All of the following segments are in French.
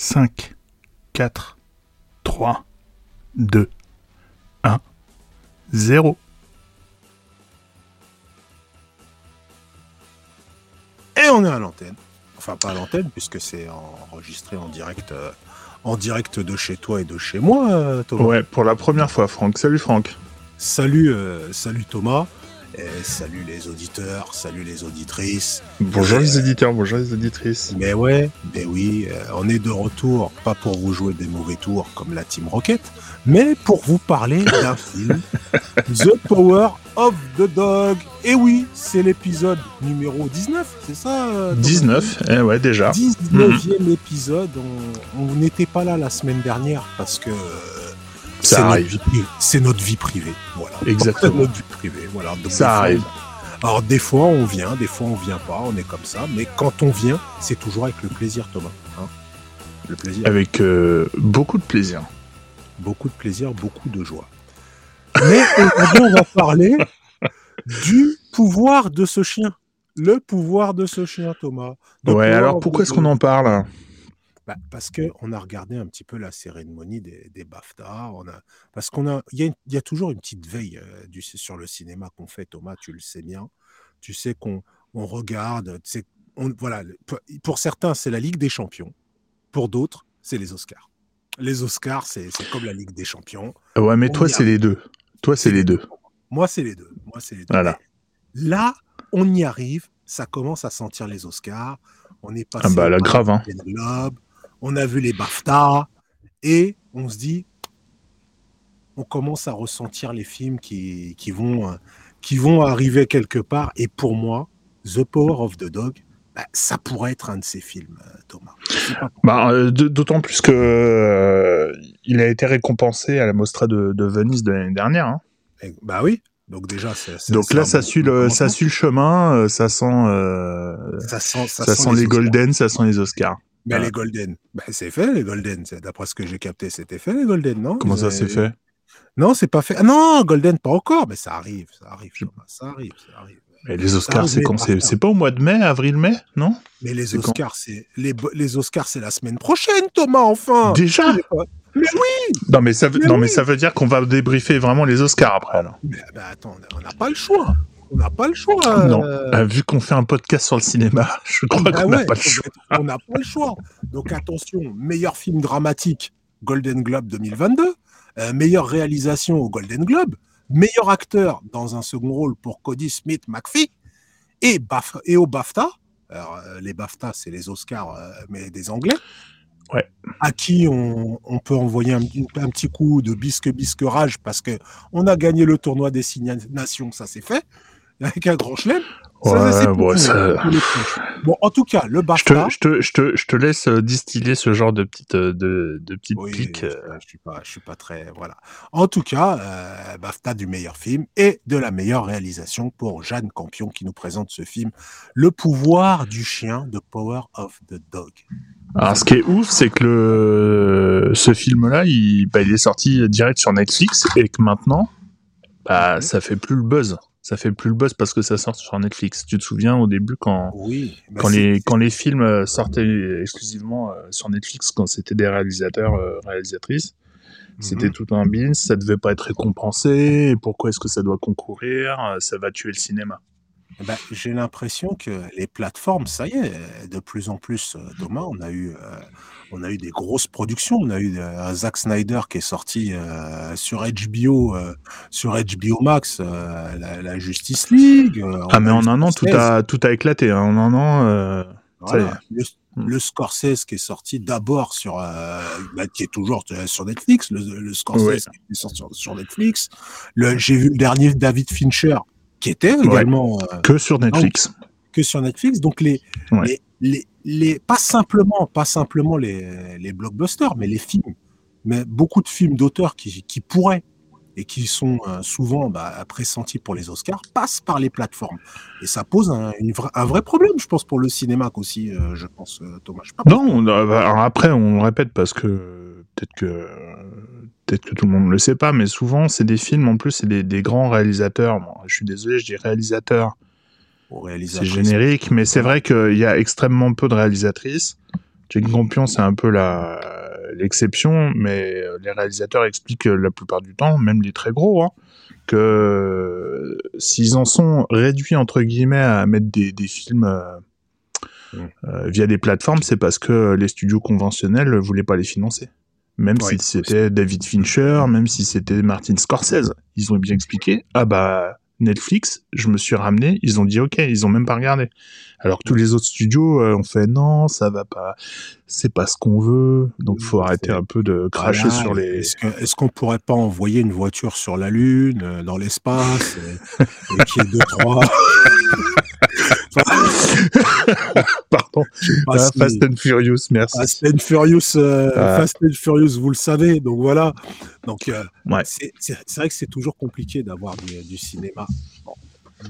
5, 4, 3, 2, 1, 0. Et on est à l'antenne. Enfin, pas à l'antenne, puisque c'est enregistré en direct, euh, en direct de chez toi et de chez moi, euh, Thomas. Ouais, pour la première fois, Franck. Salut, Franck. Salut, euh, salut Thomas. Et salut les auditeurs, salut les auditrices. Bonjour les éditeurs, bonjour les auditrices. Mais ouais, mais oui, euh, on est de retour, pas pour vous jouer des mauvais tours comme la Team Rocket, mais pour vous parler d'un film, The Power of the Dog. Et oui, c'est l'épisode numéro 19, c'est ça euh, Thomas 19, eh ouais, déjà. 19e épisode. On n'était pas là la semaine dernière parce que euh, Ça c'est notre arrive. vie privée. C'est notre vie privée. Voilà. Exactement. notre vie privée. Voilà. Donc, Ça fois, arrive. Alors des fois on vient, des fois on vient pas, on est comme ça. Mais quand on vient, c'est toujours avec le plaisir, Thomas. hein. le plaisir. Avec euh, beaucoup de plaisir. Beaucoup de plaisir, beaucoup de joie. Mais aujourd'hui on va parler du pouvoir de ce chien. Le pouvoir de ce chien, Thomas. Ouais, alors pourquoi est-ce qu'on en parle? Bah, parce que on a regardé un petit peu la cérémonie des, des BAFTA. On a, parce qu'on a, il y, a y a toujours une petite veille euh, du, sur le cinéma qu'on fait, Thomas. Tu le sais bien. Tu sais qu'on on regarde. on, voilà. Pour, certains, c'est la Ligue des Champions. Pour d'autres, c'est les Oscars. Les Oscars, c'est comme la Ligue des Champions. Ouais, mais On toi, c'est les deux. Toi, c'est les deux. Moi, c'est les deux. Moi, c'est les deux. Voilà. Là, on y arrive. Ça commence à sentir les Oscars. On est passé Ah bah, là, grave, hein. On a vu les BAFTA et on se dit, on commence à ressentir les films qui, qui vont, euh, qui vont arriver quelque part. Et pour moi, The Power of the Dog, bah, ça pourrait être un de ces films, euh, Thomas. Bah, euh, D'autant plus que euh, il a été récompensé à la Mostra de, de Venise de l'année dernière. hein. Et- Bah oui. Donc déjà, Donc là, ça bon- suit le, ça suit le chemin. ça sent, euh, Ça sent, ça ça sent sent les. Golden, ça sent les Oscars. Mais Voilà. les Golden, bah, c'est fait les Golden. C'est- D'après ce que j'ai capté, c'était fait les Golden, non? Comment Ils ça avaient- s'est fait? Non, c'est pas fait. Ah non, Golden pas encore, mais ça arrive, ça arrive, Thomas, ça arrive, ça arrive. Et Les Oscars, c'est mais quand? Par C'est c'est pas au mois de mai, avril-mai, non? Mais les C'est Oscars, c'est les, les Oscars, c'est la semaine prochaine, Thomas, enfin. Déjà? Mais oui. Non, mais ça veut, Mais non, mais ça veut dire qu'on va débriefer vraiment les Oscars après. alors. Mais bah, attends, on n'a pas le choix. On n'a pas le choix. Non, euh, Euh, vu qu'on fait un podcast sur le cinéma, je crois bah qu'on n'a ouais, pas le on choix. on n'a pas le choix. Donc attention, meilleur film dramatique, Golden Globe 2022. euh, meilleure réalisation au Golden Globe. Meilleur acteur dans un second rôle pour Cody Smith McPhee. Et, Baf et au BAFTA. Alors, euh, les BAFTA, c'est les Oscars, mais des Anglais. Ouais. À qui on, on peut envoyer un, un petit coup de bisque bisque rage parce que on a gagné le tournoi des Six Nations, ça c'est fait, avec un grand chelem. Ouais, bon, ça- couches. Bon, en tout cas, le Je BAFTA. je, te, je, te, je te laisse euh, distiller ce genre de petites, euh, de, de petites Oui, piques. je, euh. je suis pas, je suis pas très, voilà. En tout cas, euh, BAFTA du meilleur film et de la meilleure réalisation pour Jeanne Campion qui nous présente ce film, Le pouvoir du chien, The Power of the Dog. Alors, ce qui est ouf, c'est que le, ce film-là, il, bah, il est sorti direct sur Netflix et que maintenant, bah, Mhm. ça fait plus le buzz. Ça fait plus le buzz parce que ça sort sur Netflix. Tu te souviens au début quand, Oui. bah quand, les, quand les films euh, sortaient exclusivement euh, sur Netflix, quand c'était des réalisateurs, euh, réalisatrices, c'était Mhm. tout un bin, ça devait pas être récompensé, pourquoi est-ce que ça doit concourir, ça va tuer le cinéma. Bah, J'ai l'impression que les plateformes, ça y est, de plus en plus, euh, Thomas, on a eu, euh, on a eu des grosses productions. On a eu euh, Zack Snyder qui est sorti euh, sur HBO, euh, sur HBO Max, euh, la, la Justice League. euh, Ah mais en un an, tout a, tout a éclaté, hein. en un an... euh, voilà. Le, Mm. le Scorsese qui est sorti d'abord sur, euh, bah, qui est toujours euh, sur Netflix, le, le Scorsese Ouais. qui est sorti sur, sur Netflix. J'ai vu le dernier David Fincher qui était également euh, que sur Netflix. que sur Netflix. Donc les, Ouais. les, les, les- pas simplement, pas simplement les, les blockbusters, mais les films, mais beaucoup de films d'auteurs qui, qui pourraient et qui sont euh, souvent bah, pressentis pour les Oscars passent par les plateformes. Et ça pose un, une vra- un vrai problème, je pense, pour le cinéma aussi, euh, je pense, Thomas. Je Non, on bah, après, on le répète parce que peut-être que peut-être que tout le monde ne le sait pas, mais souvent, c'est des films, en plus, c'est des, des grands réalisateurs. Bon, je suis désolé, je dis réalisateurs, c'est générique, mais c'est vrai qu'il y a extrêmement peu de réalisatrices. Jane Campion, c'est un peu la l'exception, mais les réalisateurs expliquent la plupart du temps, même les très gros, hein, que s'ils en sont réduits entre guillemets à mettre des, des films mm. euh, via des plateformes, c'est parce que les studios conventionnels voulaient pas les financer. Même si c'était David Fincher, même si c'était Martin Scorsese, ils ont bien expliqué. Ah bah Netflix, je me suis ramené, ils ont dit ok, ils ont même pas regardé. Alors que tous les autres studios euh, ont fait non, ça va pas, c'est pas ce qu'on veut. Donc faut arrêter un peu de cracher sur les. Est-ce qu'on pourrait pas envoyer une voiture sur la lune, euh, dans l'espace, et, et qu'il y ait deux trois? Pardon. Ah, Fast and Furious, merci. Fast and Furious, euh, Fast and Furious, vous le savez. Donc voilà. Donc ouais. c'est vrai que c'est toujours compliqué d'avoir du, du, cinéma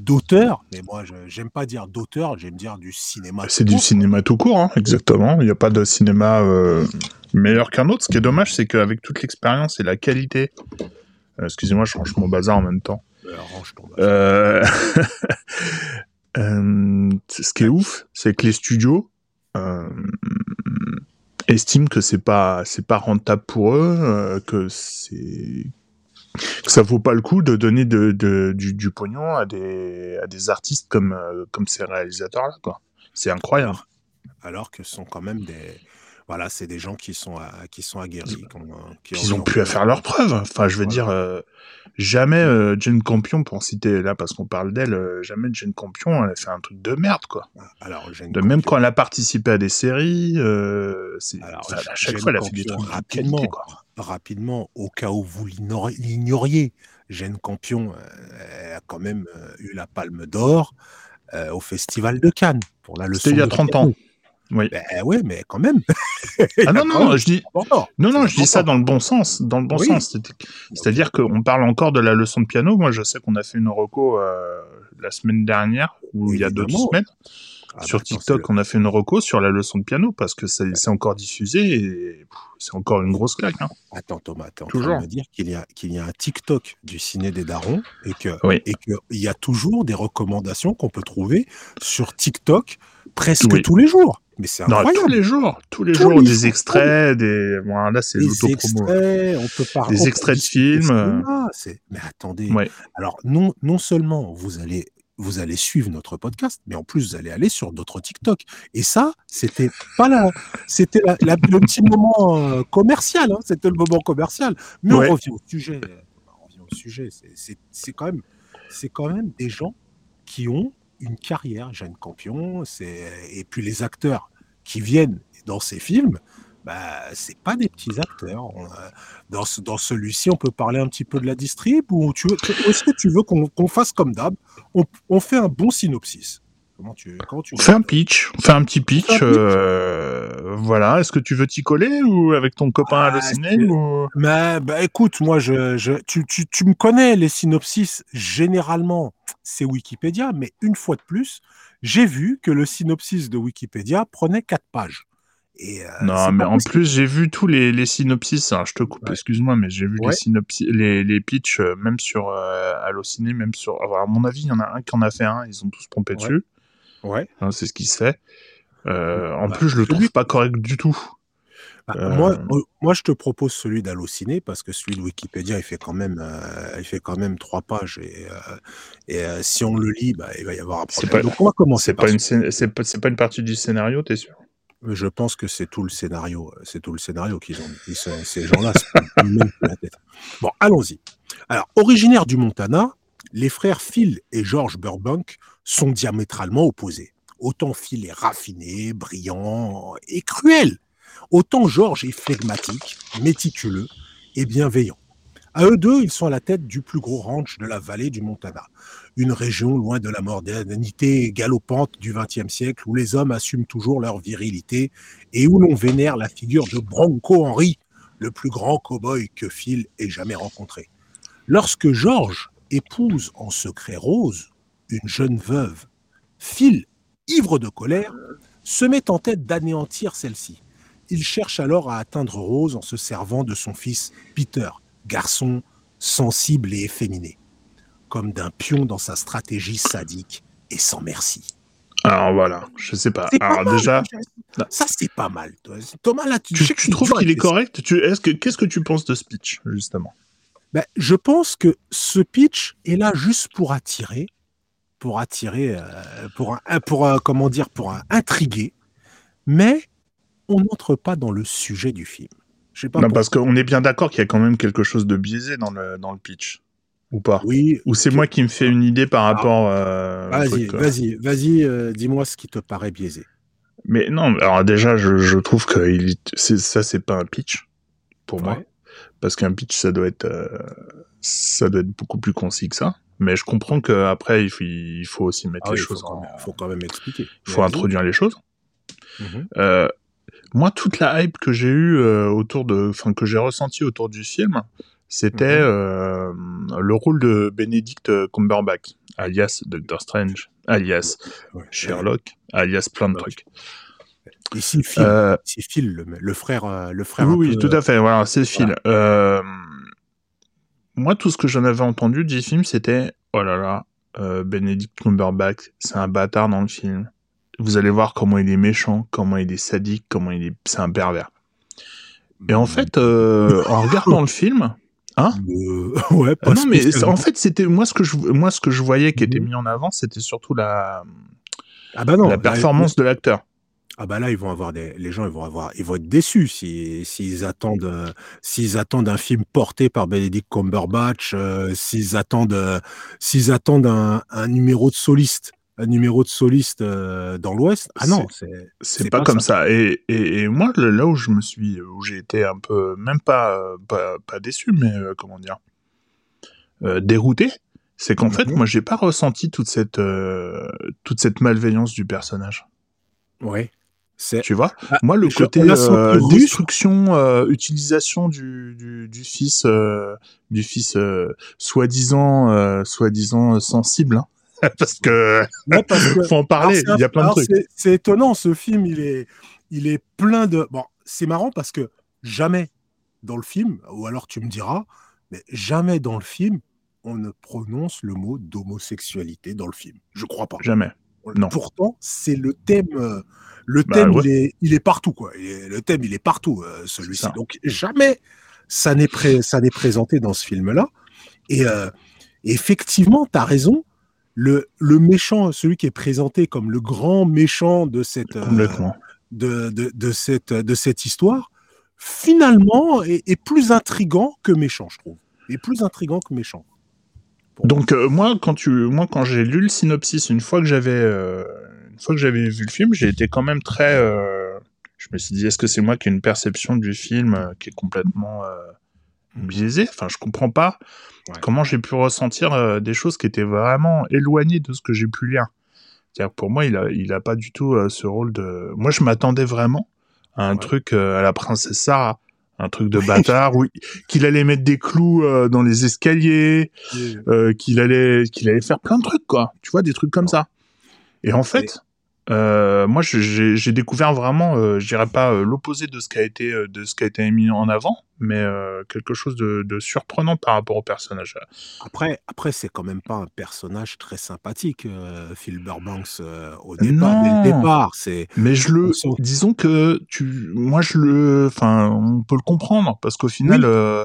d'auteur, mais moi, j'aime pas dire d'auteur, j'aime dire du cinéma. C'est du cinéma tout court, hein, exactement. Il n'y a pas de cinéma euh, meilleur qu'un autre. Ce qui est dommage, c'est qu'avec toute l'expérience et la qualité. Euh, excusez-moi, je range mon bazar en même temps. Euh, ce qui est ouf, c'est que les studios estiment que c'est pas c'est pas rentable pour eux, que c'est ça vaut pas le coup de donner de, de du, du, pognon à des, à des artistes comme, euh, comme ces réalisateurs-là, quoi. C'est incroyable. Alors que ce sont quand même des, voilà, c'est des gens qui sont, qui sont aguerris. Qui, Ils ont pu à faire leurs preuves. Enfin, je veux dire, euh, jamais euh, Jane Campion, pour citer là, parce qu'on parle d'elle, euh, jamais Jane Campion, elle a fait un truc de merde, quoi. Ah, alors, de même quand elle a participé à des séries, c'est, à chaque fois, elle a fait des trucs rapidement, quoi. rapidement, au cas où vous l'ignoriez. Jane Campion a quand même eu la Palme d'Or au Festival de Cannes pour la leçon. C'était il y a 30 ans. Oui. Ben ouais, mais quand même. ah non, non, je dis, non, non, je dis ça dans le bon sens, dans le bon sens. C'est-à-dire qu'on parle encore de la leçon de piano. Moi, je sais qu'on a fait une reco euh, la semaine dernière ou il y a deux semaines. Ah, sur TikTok, on a fait une reco sur la leçon de piano parce que c'est encore diffusé et c'est encore une grosse claque. Hein. Attends Thomas, tu es en train de me dire qu'il y, a, qu'il y a un TikTok du ciné des darons et que y a toujours des recommandations qu'on peut trouver sur TikTok presque tous les jours. Mais c'est incroyable. tous les jours, tous les jours, des extraits, des, bon, là c'est l'autopromo. on peut parler. Des extraits de films. Mais attendez. Alors non, non seulement vous allez vous allez suivre notre podcast, mais en plus vous allez aller sur d'autres TikTok. Et ça, c'était pas là, c'était le petit moment euh, commercial, hein, c'était le moment commercial. Mais on revient au sujet. On revient au sujet. C'est quand même, c'est quand même des gens qui ont une carrière, Jeanne Campion, et puis les acteurs qui viennent dans ces films, bah, c'est pas des petits acteurs. dans, dans celui-ci, on peut parler un petit peu de la distrib ou tu est-ce que tu veux qu'on fasse comme d'hab? On, fait un bon synopsis Comment tu, comment tu Fais un pitch, fais un petit pitch. Euh, voilà. Est-ce que tu veux t'y coller ou avec ton copain à halluciné ou... bah, bah, écoute, moi, je, je tu, tu, tu, me connais les synopsis. Généralement, c'est Wikipédia, mais une fois de plus, j'ai vu que le synopsis de Wikipédia prenait quatre pages. Et, euh, non, mais en plus, j'ai vu tous les, les synopsis. je te coupe, excuse-moi, mais j'ai vu les synopsis, les, les pitchs, euh, même sur euh, Allociné, même sur. à mon avis, il y en a un qui en a fait un. Ils ont tous pompé dessus. Ouais. Hein, c'est ce qui se fait. En bah, plus, je le trouve pas correct du tout. Bah, euh, moi, moi, je te propose celui d'Allociné parce que celui de Wikipédia, il fait quand même, euh, il fait quand même trois pages et, et si on le lit, bah, il va y avoir un problème. Pas, Donc, on va commencer. C'est pas, une, c'est pas, pas, une partie du scénario, t'es sûr? Je pense que c'est tout le scénario. C'est tout le scénario qu'ils ont. Ils sont, ces gens-là, même la tête. Bon, allons-y. Alors, originaire du Montana, les frères Phil et George Burbank sont diamétralement opposés. Autant Phil est raffiné, brillant et cruel, autant George est flegmatique, méticuleux et bienveillant. À eux deux, ils sont à la tête du plus gros ranch de la vallée du Montana, une région loin de la modernité galopante du XXe siècle où les hommes assument toujours leur virilité et où l'on vénère la figure de Bronco Henry, le plus grand cow-boy que Phil ait jamais rencontré. Lorsque George épouse en secret Rose, une jeune veuve, Phil, ivre de colère, se met en tête d'anéantir celle-ci. Il cherche alors à atteindre Rose en se servant de son fils Peter, garçon sensible et efféminé, comme d'un pion dans sa stratégie sadique et sans merci. Alors voilà, je sais pas. Alors mal, déjà, Ça, c'est pas mal. Thomas, là, tu, tu, je sais que tu c'est trouves qu'il est correct? Tu, est-ce que, Qu'est-ce que tu penses de speech, justement? Ben, je pense que ce pitch est là juste pour attirer, pour attirer, euh, pour, un, pour un- comment dire, pour un, intriguer, mais on n'entre pas dans le sujet du film. Je sais pas. Non, parce qu'on est bien d'accord qu'il y a quand même quelque chose de biaisé dans le, dans le pitch. Ou pas Oui. Ou c'est moi qui me fais une idée par Ah. rapport euh, Vas-y, vas-y, vas-y. euh, dis-moi ce qui te paraît biaisé. Mais non, alors déjà, je, je trouve que il, c'est, ça, c'est pas un pitch, pour moi. Parce qu'un pitch, ça doit être, euh, ça doit être beaucoup plus concis que ça. Mais je comprends qu'après, il faut, il faut aussi mettre Ah les oui, il faut, choses quand en... même, faut quand même expliquer. Il faut Vas-y. introduire les choses. Mhm. Euh, moi, toute la hype que j'ai eue euh, autour de, enfin que j'ai ressenti autour du film, c'était Mhm. euh, le rôle de Benedict Cumberbatch, alias Doctor Strange, alias Ouais. Sherlock, alias plein de trucs. Ici, Phil, Euh, le, le frère, euh, le frère. oui, un oui, peu, tout à fait. Voilà, c'est Phil. voilà. Euh, moi, tout ce que j'en avais entendu du film, c'était oh là là, euh, Benedict Cumberbatch, c'est un bâtard dans le film. Vous allez voir comment il est méchant, comment il est sadique, comment il est, c'est un pervers. Et en fait, euh, en regardant le film, hein Euh, ouais, Ah pas non, mais en fait, c'était moi ce que je moi ce que je voyais qui était Mhm. mis en avant, c'était surtout la ah bah non, la là, performance de l'acteur. Ah bah là, ils vont avoir des, les gens, ils vont avoir, ils vont être déçus si, s'ils attendent, euh, s'ils attendent un film porté par Benedict Cumberbatch, euh, s'ils attendent, s'ils attendent un, un numéro de soliste, un numéro de soliste euh, dans l'Ouest. Ah non, c'est, pas, pas comme ça. Et, et, et moi, là où je me suis, où j'ai été un peu, même pas, euh, pas, pas déçu, mais euh, comment dire, euh, dérouté, c'est qu'en fait, Mhm. moi, j'ai pas ressenti toute cette, toute cette malveillance du personnage. ouais, c'est. Tu vois? Ah, Moi, le côté euh, destruction, euh, utilisation du, du, du fils, euh, du fils soi-disant, soi-disant sensible, hein. parce que Ouais, parce que- faut en parler. Alors, Il y a plein de trucs. c'est- étonnant, ce film, il est, il est plein de. Bon, c'est marrant parce que jamais dans le film, ou alors tu me diras, mais jamais dans le film, on ne prononce le mot d'homosexualité dans le film. Je crois pas. Jamais. non. Pourtant, c'est le thème. le Bah, thème, ouais. il, est, il est partout, quoi. Est- le thème, il est partout, euh, celui-ci. Donc, jamais ça n'est pré- présenté dans ce film-là. Et euh, effectivement, tu as raison. Le, le méchant, celui qui est présenté comme le grand méchant de cette, euh, de, de, de cette, de cette histoire, finalement, est, est plus intrigant que méchant, je trouve. Est plus intrigant que méchant. Donc euh, moi quand tu moi quand j'ai lu le synopsis une fois que j'avais euh, une fois que j'avais vu le film, j'ai été quand même très euh, je me suis dit est-ce que c'est moi qui ai une perception du film qui est complètement biaisée Enfin, je comprends pas Ouais. comment j'ai pu ressentir euh, des choses qui étaient vraiment éloignées de ce que j'ai pu lire. C'est-à-dire pour moi, il a il a pas du tout euh, ce rôle de Moi, je m'attendais vraiment à un Ouais. truc euh, à la princesse Sarah, un truc de bâtard où il- qu'il allait mettre des clous dans les escaliers, qu'il allait qu'il allait faire plein de trucs quoi tu vois des trucs comme ça et en fait euh, moi j'ai découvert vraiment euh, je dirais pas euh, l'opposé de ce qui a été euh, de ce qui a été mis en avant mais euh, quelque chose de, de surprenant par rapport au personnage Après, après c'est quand même pas un personnage très sympathique, euh, Phil Burbanks, euh, au départ. Dès Non. le départ, c'est. mais je le disons que tu moi je le enfin on peut le comprendre parce qu'au final Oui, euh,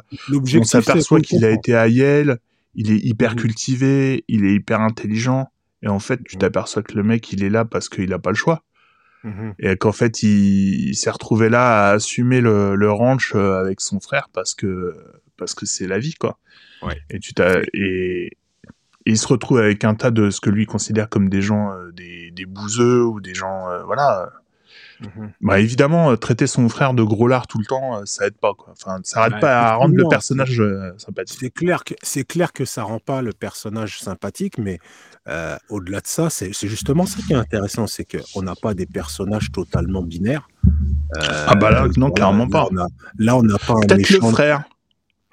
on s'aperçoit qu'il a été à Yale il est hyper cultivé il est hyper intelligent et en fait tu Mhm. t'aperçois que le mec il est là parce qu'il a pas le choix Mhm. et qu'en fait il, il s'est retrouvé là à assumer le, le ranch euh, avec son frère parce que parce que c'est la vie quoi. Ouais. Et tu t'as et, et il se retrouve avec un tas de ce que lui considère comme des gens euh, des, des bouseux ou des gens euh, voilà. Mhm. Bah évidemment traiter son frère de gros lard tout le temps ça aide pas quoi. Enfin ça arrête Bah, pas à rendre le personnage sympathique. C'est clair que c'est clair que ça rend pas le personnage sympathique, mais euh, au-delà de ça, c'est justement ça qui est intéressant, c'est qu'on n'a pas des personnages totalement binaires. Euh, Ah bah là non voilà, clairement pas. là, on n'a pas un Peut-être le méchant. frère.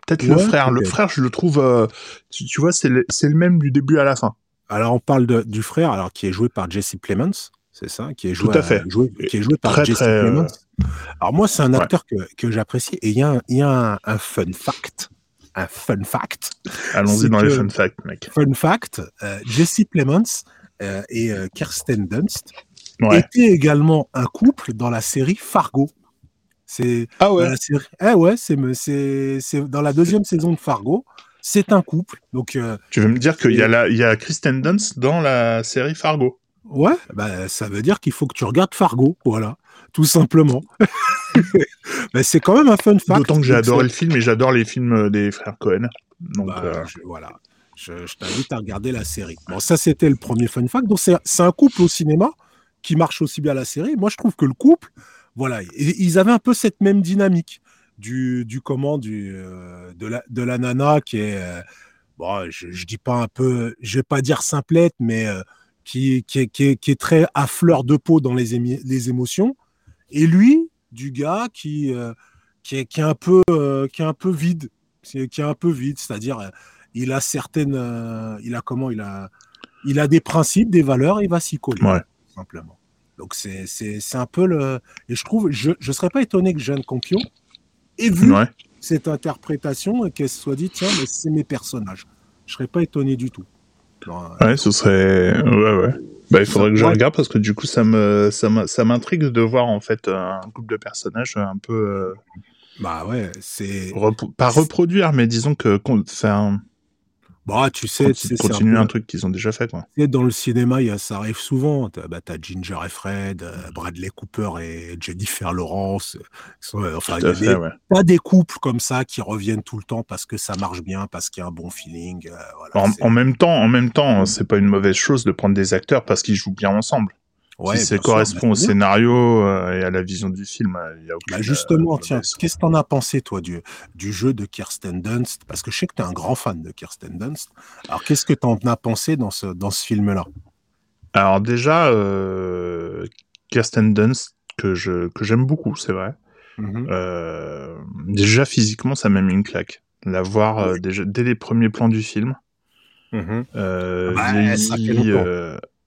Peut-être le frère. Le frère je le trouve euh, tu, tu vois c'est le, le même du début à la fin. Alors on parle de- du frère, alors qui est joué par Jesse Plemons, c'est ça, qui est joué, Tout à fait. joué- qui est joué par Très, Jesse très, Plemons. Alors moi, c'est un ouais. acteur que, que j'apprécie. Et il y a, un, y a un, un fun fact, un fun fact, Allons-y dans les fun facts mec. fun fact. euh, Jesse Plemons euh, et euh, Kirsten Dunst Ouais. étaient également un couple dans la série Fargo. C'est Ah dans ouais. la série. Eh ouais, c'est c'est c'est dans la deuxième saison de Fargo. C'est un couple. Donc euh, Tu veux me dire qu'il y a la, il y a Kristen Dunst dans la série Fargo? ouais, bah, ça veut dire qu'il faut que tu regardes Fargo. Voilà, tout simplement. Mais c'est quand même un fun fact. D'autant que j'ai adoré c'est- le film et j'adore les films euh, des frères Cohen. Donc, Bah, euh, je- voilà. Je, je t'invite à regarder la série. Bon, ça, c'était le premier fun fact. Donc, c'est c'est un couple au cinéma qui marche aussi bien à la série. Moi, je trouve que le couple, voilà, ils avaient un peu cette même dynamique du, du comment, du, euh, de, la, de la nana qui est, euh, bon, je, je dis pas un peu, je vais pas dire simplette, mais euh, qui, qui, est, qui, est, qui est très à fleur de peau dans les, les émotions. Et lui, du gars qui, euh, qui, est, qui est un peu, euh, qui est un peu vide, c'est- qui est un peu vide, c'est-à-dire euh, il a certaines, euh, il a comment, il a, il a des principes, des valeurs, et il va s'y coller, Ouais. simplement. Donc c'est, un peu le, et je trouve, je, je serais pas étonné que Jeanne Campion ait vu ouais. cette interprétation et qu'elle se soit dit tiens, mais c'est mes personnages. Je serais pas étonné du tout. Euh, Ouais, ce serait. Ouais, ouais. Bah, il faudrait que je Ouais. regarde parce que du coup, ça me, ça m'intrigue de voir en fait un couple de personnages un peu euh, Bah ouais, c'est, repro- pas reproduire, mais disons que enfin, bah tu sais, c'est un continuer peu- un truc qu'ils ont déjà fait quoi. Dans le cinéma, il y a, ça arrive souvent. T'as bah, t'as Ginger et Fred, euh, Bradley Cooper et Jennifer Lawrence. euh, euh, enfin, il Tout y à a fait, des, ouais. t'as des couples comme ça qui reviennent tout le temps parce que ça marche bien, parce qu'il y a un bon feeling. euh, voilà, En, en même temps, en même temps, c'est pas une mauvaise chose de prendre des acteurs parce qu'ils jouent bien ensemble. Ouais, si ça sûr, correspond au scénario euh, et à la vision du film, euh, il y a aucune, Bah, justement, euh, tiens, mauvaise- qu'est-ce que t'en as pensé, toi, du, du jeu de Kirsten Dunst? Parce que je sais que t'es un grand fan de Kirsten Dunst. Alors, qu'est-ce que t'en as pensé dans ce, dans ce film-là? Alors déjà, euh, Kirsten Dunst que je que j'aime beaucoup, c'est vrai. Mhm. Euh, déjà physiquement, ça m'a mis une claque. La voir euh, déjà dès les premiers plans du film. Bah, ça fait longtemps.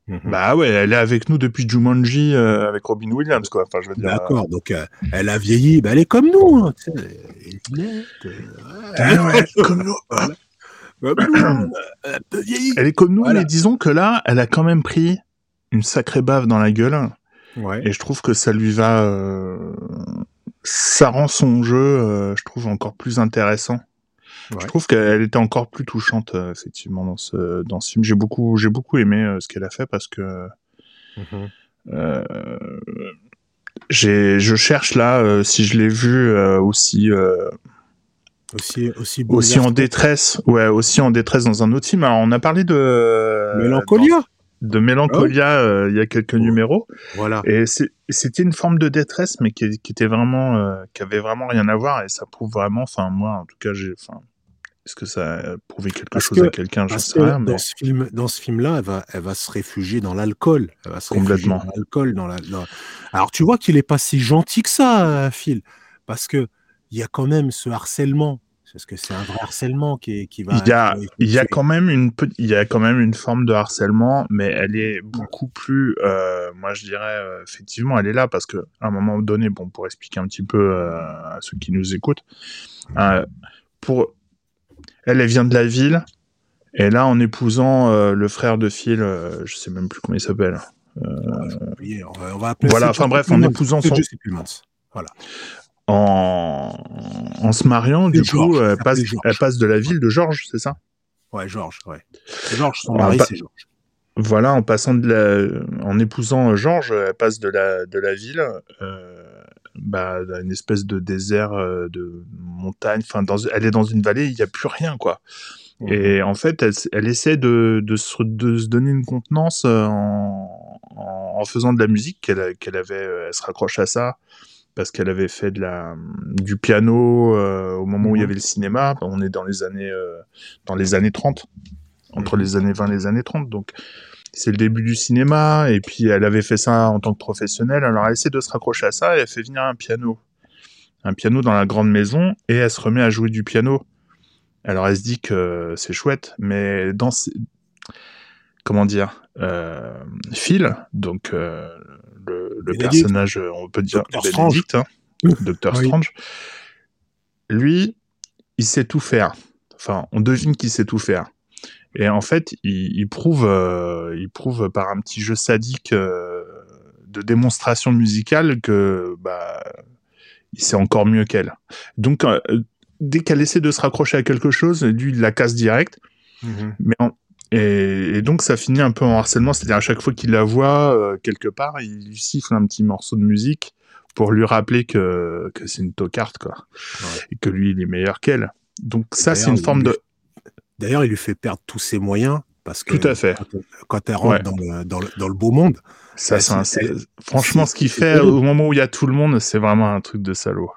Euh, Mhm. bah ouais, elle est avec nous depuis Jumanji euh, avec Robin Williams, quoi. Enfin, je veux dire. D'accord, donc euh, elle a vieilli, bah, elle est comme nous. hein, elle est euh, comme nous. Elle est comme Voilà. mais disons que là, elle a quand même pris une sacrée bave dans la gueule. Ouais. Et je trouve que ça lui va. euh, Ça rend son jeu, euh, je trouve, encore plus intéressant. Ouais. Je trouve qu'elle était encore plus touchante, euh, effectivement, dans ce, dans ce film. J'ai beaucoup, j'ai beaucoup aimé euh, ce qu'elle a fait parce que j'ai, je cherche là si je l'ai vu aussi, euh, Aussi, aussi, aussi en détresse, ouais, aussi en détresse dans un autre film. Alors, on a parlé de Mélancolia. de Mélancolia euh, il y a quelques numéros. Voilà. Et c'était une forme de détresse, mais qui, qui était vraiment, euh, qui avait vraiment rien à voir, et ça prouve vraiment, enfin moi, en tout cas, j'ai, enfin, est-ce que ça a prouvé quelque chose que- à quelqu'un, j'en sais rien, mais dans ce film, dans ce film-là, elle va, elle va se réfugier dans l'alcool. Elle va se réfugier Complètement. dans l'alcool, dans la. dans- Alors tu vois qu'il est pas si gentil que ça, euh, Phil, parce que il y a quand même ce harcèlement. Parce que c'est un vrai harcèlement qui, est- qui va. il y a, qui il y a quand même une, il y a quand même une forme de harcèlement, mais elle est beaucoup plus, euh, moi je dirais, euh, effectivement, elle est là parce que à un moment donné, bon, pour expliquer un petit peu euh, à ceux qui nous écoutent, euh, pour, elle, elle vient de la ville. Et là, en épousant euh, le frère de Phil, euh, je sais même plus comment il s'appelle. Ouais, j'ai oublié. On va, on va appeler Voilà, enfin bref, en épousant son-. Voilà. en, en se mariant, du coup, elle passe, elle passe de la ville de Georges, c'est ça? Ouais, Georges, ouais. Georges, son On mari, pas- c'est Georges. Voilà, en passant de la, en épousant Georges, elle passe de la, de la ville, euh, bah, une espèce de désert, euh, de montagne. Enfin, dans, elle est dans une vallée, il n'y a plus rien, quoi. Et en fait, elle, elle essaie de, de, se, de se donner une contenance euh, en, en, en faisant de la musique qu'elle qu'elle avait. euh, Elle se raccroche à ça parce qu'elle avait fait de la, du piano euh, au moment où il y Mhm. avait le cinéma. On est dans les années, euh, dans les années 30, entre Mhm. les années 20 et les années 30. Donc, c'est le début du cinéma. Et puis, elle avait fait ça en tant que professionnelle. Alors, elle essaie de se raccrocher à ça et elle fait venir un piano. Un piano dans la grande maison et elle se remet à jouer du piano. Alors elle se dit que c'est chouette, mais dans ces- comment dire, euh, Phil, donc euh, le, personnage, euh, on peut dire Docteur Strange. Hein, Docteur Oui. Strange, lui, il sait tout faire. Enfin, on devine qu'il sait tout faire. Et en fait, il, il prouve, euh, il prouve par un petit jeu sadique euh, de démonstration musicale que bah, c'est encore mieux qu'elle. Donc, euh, dès qu'elle essaie de se raccrocher à quelque chose, lui, il la casse direct. Mhm. Mais en- et, et donc, ça finit un peu en harcèlement. C'est-à-dire, à chaque fois qu'il la voit quelque part, il lui siffle un petit morceau de musique pour lui rappeler que, que c'est une tocarde, quoi. Ouais. Et que lui, il est meilleur qu'elle. Donc, ça, c'est une il forme de. D'ailleurs, il lui fait perdre tous ses moyens parce que Tout à fait. quand, elle rentre Ouais. dans, le, dans, le, dans le beau monde, Ça, franchement, ce qu'il fait au moment où il y a tout le monde, c'est vraiment un truc de salaud.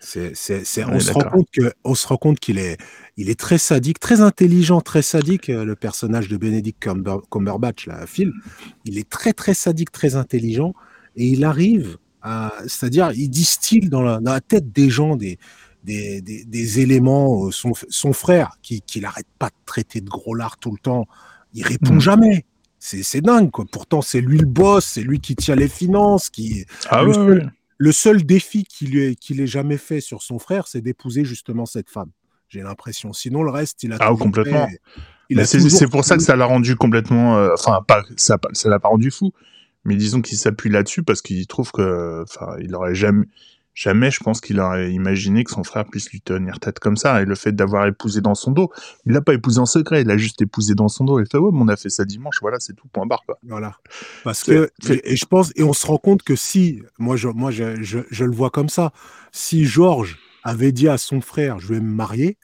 c'est, c'est, c'est- On est se rend compte que, on se rend compte qu'il est, il est très sadique, très intelligent, très sadique. euh, Le personnage de Benedict Cumber- Cumberbatch, là, Phil, il est très très sadique, très intelligent, et il arrive à, c'est-à-dire, il distille dans la, dans la tête des gens des des, des, des éléments. euh, Son, son frère, qui, qui l'arrête pas de traiter de gros lard tout le temps, il répond Mhm. jamais. C'est, dingue, quoi. Pourtant, c'est lui le boss, c'est lui qui tient les finances, qui, Ah Le seul- ouais. le seul défi qu'il ait, jamais fait sur son frère, c'est d'épouser justement cette femme. J'ai l'impression. Sinon, le reste, il a Ah, complètement. fait- il c'est toujours pour ça que ça l'a rendu complètement. euh, Enfin, pas ça, ça l'a pas rendu fou. Mais disons qu'il s'appuie là-dessus parce qu'il trouve que, enfin, il aurait jamais, jamais, je pense qu'il aurait imaginé que son frère puisse lui tenir tête comme ça. Et le fait d'avoir épousé dans son dos, il l'a pas épousé en secret, il l'a juste épousé dans son dos. Il fait ouais, mais on a fait ça dimanche, voilà, c'est tout, point barre quoi. Voilà. Parce que, et je pense, et on se rend compte que si, moi, je, moi, je, je, je le vois comme ça, si Georges avait dit à son frère, je vais me marier,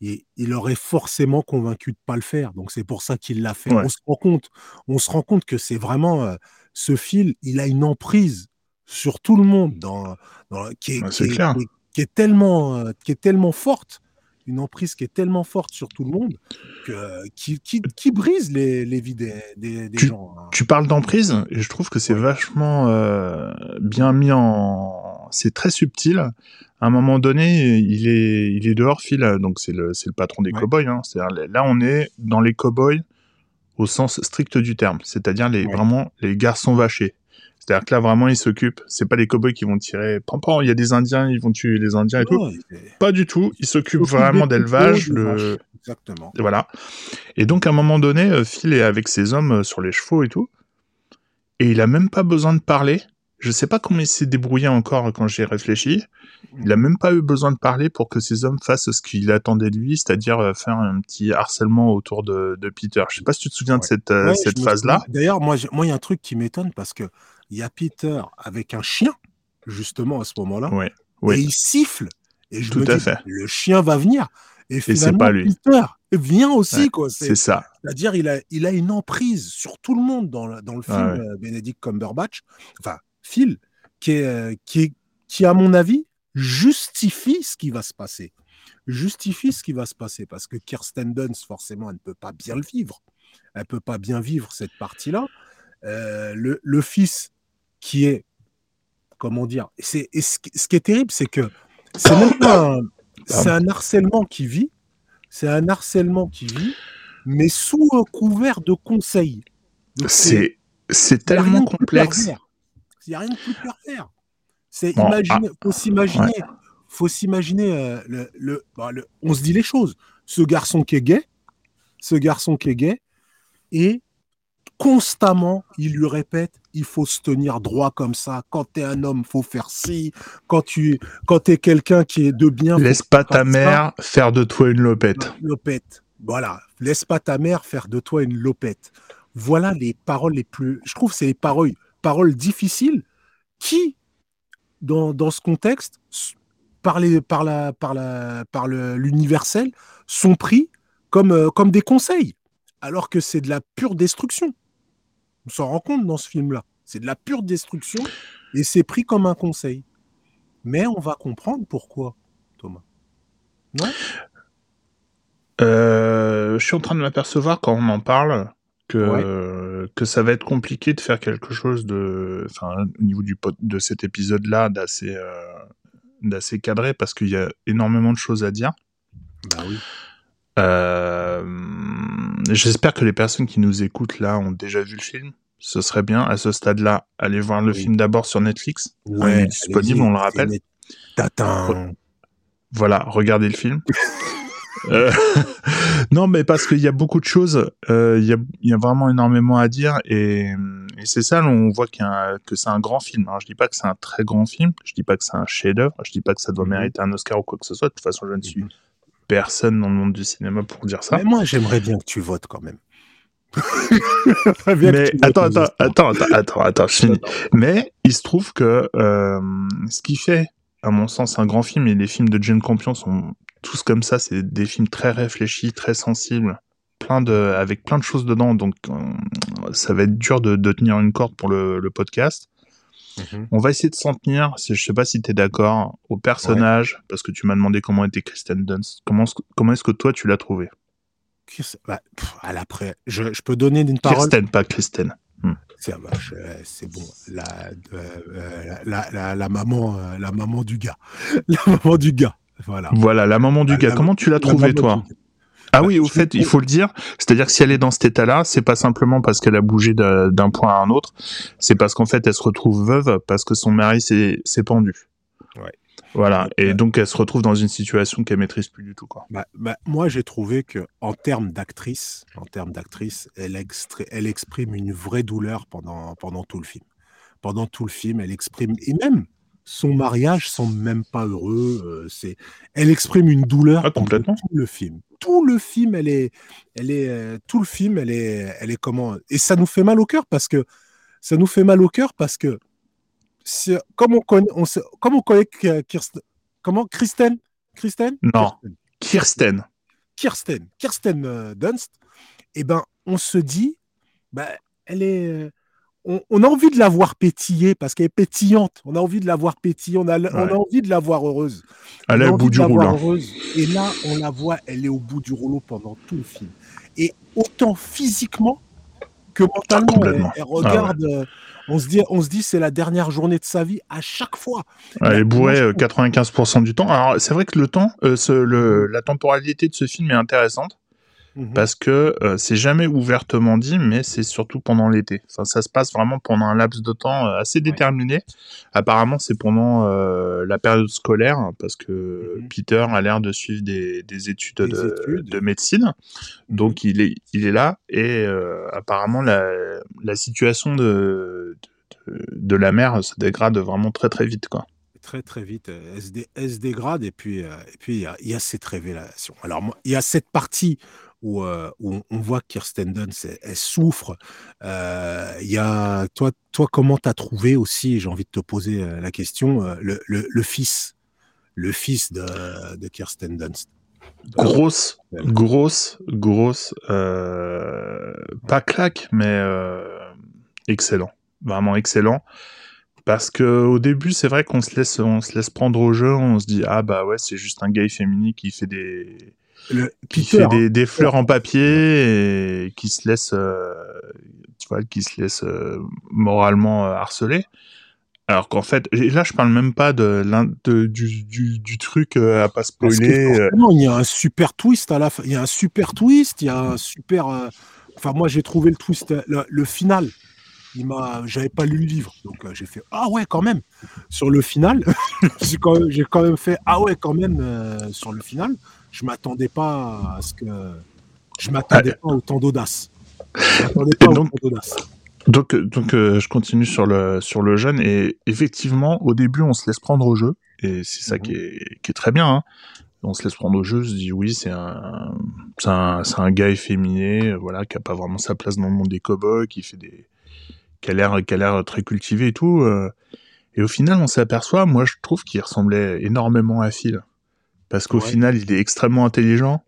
il, il aurait forcément convaincu de pas le faire. Donc c'est pour ça qu'il l'a fait. Ouais. On se rend compte, on se rend compte que c'est vraiment euh, ce fil, il a une emprise sur tout le monde, dans, dans- qui, est, Ouais, qui est- clair. qui est- qui est tellement, euh, qui est tellement forte, une emprise qui est tellement forte sur tout le monde, que, qui, qui, qui brise les, les vies des, des, des gens. hein. Tu parles d'emprise, et je trouve que c'est Ouais. vachement euh, bien mis en. C'est très subtil. À un moment donné, il est, il est dehors, Phil, donc c'est le, le patron des Ouais. cow-boys. Hein. Là, on est dans les cow-boys au sens strict du terme, c'est-à-dire les, Ouais. vraiment les garçons vachés. C'est-à-dire que là, vraiment, ils s'occupent. C'est pas les cow-boys qui vont tirer. Pam, pam, il y a des Indiens, ils vont tuer les Indiens et tout. Pas du tout. Ils s'occupent vraiment d'élevage. Exactement. et Voilà. Et donc, à un moment donné, euh, Phil est avec ses hommes euh, sur les chevaux et tout. Et il a même pas besoin de parler. Je sais pas comment il s'est débrouillé encore quand j'y ai réfléchi. Il a même pas eu besoin de parler pour que ses hommes fassent ce qu'il attendait de lui, c'est-à-dire euh, faire un petit harcèlement autour de, de Peter. Je sais pas si tu te souviens de cette, euh, Ouais, phase-là. D'ailleurs, moi, j'ai- moi, il y a un truc qui m'étonne parce que il y a Peter avec un chien, justement, à ce moment-là, Ouais. et Oui. il siffle. Et je Tout me à dis, fait. le chien va venir. Et c'est finalement, pas lui. Peter vient aussi, Ouais, quoi. C'est- ça. C'est-à-dire, il a, il a une emprise sur tout le monde dans le, dans le film, ouais. euh, Benedict Cumberbatch, enfin, Phil, qui, est, euh, qui, est- qui, à mon avis, justifie ce qui va se passer. Justifie ce qui va se passer, parce que Kirsten Dunst, forcément, elle ne peut pas bien le vivre. Elle ne peut pas bien vivre cette partie-là. Euh, le, le fils qui est, comment dire, c'est, et ce, qui- ce qui est terrible, c'est que c'est même pas un, c'est un harcèlement qui vit, c'est un harcèlement qui vit, mais sous un couvert de conseils. Donc, C'est c'est tellement complexe. Il n'y a rien de plus pervers. C'est Bon, imaginer, ah, faut s'imaginer, faut s'imaginer euh, le, le, bah, le- on se dit les choses. Ce garçon qui est gay, ce garçon qui est gay, et constamment, il lui répète, il faut se tenir droit comme ça. Quand tu es un homme, faut faire ci. Quand tu quand es quelqu'un qui est de bien, Laisse pas ta ça. mère faire de toi une lopette. Lopette. Voilà. Laisse pas ta mère faire de toi une lopette. Voilà les paroles les plus. Je trouve que c'est les paroles, paroles difficiles qui, dans, dans ce contexte, par, les, par, la, par, la, par le- l'universel, sont pris comme, euh, comme des conseils, alors que c'est de la pure destruction. On s'en rend compte dans ce film-là. C'est de la pure destruction et c'est pris comme un conseil. Mais on va comprendre pourquoi, Thomas. Non? Euh, je suis en train de m'apercevoir quand on en parle que, que ça va être compliqué de faire quelque chose de, enfin, au niveau du de cet épisode-là, d'assez, euh, d'assez cadré parce qu'il y a énormément de choses à dire. Bah oui. Euh, j'espère que les personnes qui nous écoutent là ont déjà vu le film. Ce serait bien à ce stade-là, aller voir le Oui. film d'abord sur Netflix. il est disponible, on le rappelle. Tatin. Voilà, regardez le film. Euh, non, mais parce qu'il y a beaucoup de choses, euh, il, y a, il y a vraiment énormément à dire et, et c'est ça, on voit un- que c'est un grand film. Alors, je dis pas que c'est un très grand film, je dis pas que c'est un chef-d'œuvre, je dis pas que ça doit Mhm. mériter un Oscar ou quoi que ce soit. De toute façon, je ne suis Mhm. Personne dans le monde du cinéma pour dire ça. Mais moi, j'aimerais bien que tu votes quand même. Mais attends, attends, attends, attends, attends, attends, je finis. Mais il se trouve que euh, ce qui fait, à mon sens, un grand film, et les films de Jane Campion sont tous comme ça, c'est des films très réfléchis, très sensibles, plein de, avec plein de choses dedans, donc euh, ça va être dur de, de tenir une corde pour le, le podcast. Mhm. On va essayer de s'en tenir, si- je sais pas si tu es d'accord, au personnage, parce que tu m'as demandé comment était Kristen Dunst. Comment, est-ce que- comment est-ce que toi tu l'as trouvé bah, pff, à l'après, je, je peux donner une parole? Kirsten, pas Kristen. C'est ah bah, je- c'est bon. La, euh, euh, la, la, la maman, euh, la maman du gars. La maman du gars. Voilà. Voilà, la maman du La- gars. la- comment tu l'as La trouvé, toi? Ah oui, au fait, il faut le dire. C'est-à-dire que si elle est dans cet état-là, c'est pas simplement parce qu'elle a bougé d'un point à un autre, c'est parce qu'en fait, elle se retrouve veuve parce que son mari s'est pendu. Ouais. Voilà. Et Ouais. donc, elle se retrouve dans une situation qu'elle maîtrise plus du tout, quoi. Bah, bah, moi, j'ai trouvé que en termes d'actrice, en termes d'actrice, elle exprime une vraie douleur pendant, pendant tout le film. Pendant tout le film, elle exprime et même son mariage semble même pas heureux. euh, c'est, elle exprime une douleur Ah, complètement. tout le film. Tout le film, elle est, elle est, euh, tout le film, elle est, elle est comment Et ça nous fait mal au cœur parce que ça nous fait mal au cœur parce que c'est- comme on connaît, on comme on connaît Kirsten, comment Kristen, Kristen, Non. Kirsten. Kirsten. Kirsten, Kirsten euh, Dunst, eh ben, on se dit, bah, elle est, on, on a envie de la voir pétiller parce qu'elle est pétillante. On a envie de la voir pétiller. On a, on a Ouais. envie de la voir heureuse. Elle est au bout du rouleau. heureuse. Et là, on la voit, elle est au bout du rouleau pendant tout le film. Et autant physiquement que mentalement, elle, elle regarde. euh, on se dit, on se dit, c'est la dernière journée de sa vie à chaque fois. Elle est bourrée je euh, trouve- 95% du temps. Alors, c'est vrai que le temps, euh, ce- le, la temporalité de ce film est intéressante. Mhm. parce que euh, c'est jamais ouvertement dit, mais c'est surtout pendant l'été. Enfin, ça se passe vraiment pendant un laps de temps euh, assez déterminé. Apparemment, c'est pendant euh, la période scolaire, hein, parce que Mhm. Peter a l'air de suivre des, des études, Des de, études. de médecine. Mhm. Donc, il est, il est là, et euh, apparemment, la, la situation de, de, de la mère se dégrade vraiment très très vite. Quoi. très très vite, elle se, dé- elle se dégrade et puis euh, et puis il y a, il y a cette révélation. Alors il y a cette partie où, euh, où on- voit que Kirsten Dunst elle, elle souffre. Euh, y a toi toi comment t'as trouvé aussi J'ai envie de te poser euh, la question euh, le, le, le fils le fils de, de Kirsten Dunst? Grosse, grosse, grosse, euh, pas claque, mais excellent, vraiment excellent. Parce que au début, c'est vrai qu'on se laisse, on se laisse prendre au jeu, on se dit ah bah ouais, c'est juste un gars féminin qui fait des, Le qui Peter, fait hein, des, des fleurs en papier et qui se laisse, euh, tu vois, qui se laisse euh, moralement euh, harceler. Alors qu'en fait, là, je parle même pas de, du, du, du truc à pas spoiler. il y a un super twist à la fin. Il y a un super twist. Il y a un super. euh, Enfin, moi, j'ai trouvé le twist, le, le final. Il m'a, j'avais pas lu le livre, donc euh, j'ai fait ah ouais quand même. Sur le final, j'ai quand, même- j'ai quand même fait ah ouais quand même euh, sur le final. Je m'attendais pas à ce que, je m'attendais pas à autant d'audace. Je m'attendais pas Et à donc- autant d'audace. Donc, donc euh, je continue sur le, sur le jeune et effectivement, au début, on se laisse prendre au jeu et c'est ça Mhm. qui, est, qui est très bien. hein. On se laisse prendre au jeu, on se dit oui, c'est un, un, un gars efféminé, voilà, qui a pas vraiment sa place dans le monde des cowboys, qui fait des, qui a l'air, qui a l'air très cultivé et tout. euh. et au final, on s'aperçoit, moi, je trouve qu'il ressemblait énormément à Phil, parce qu'au Ouais. final, il est extrêmement intelligent.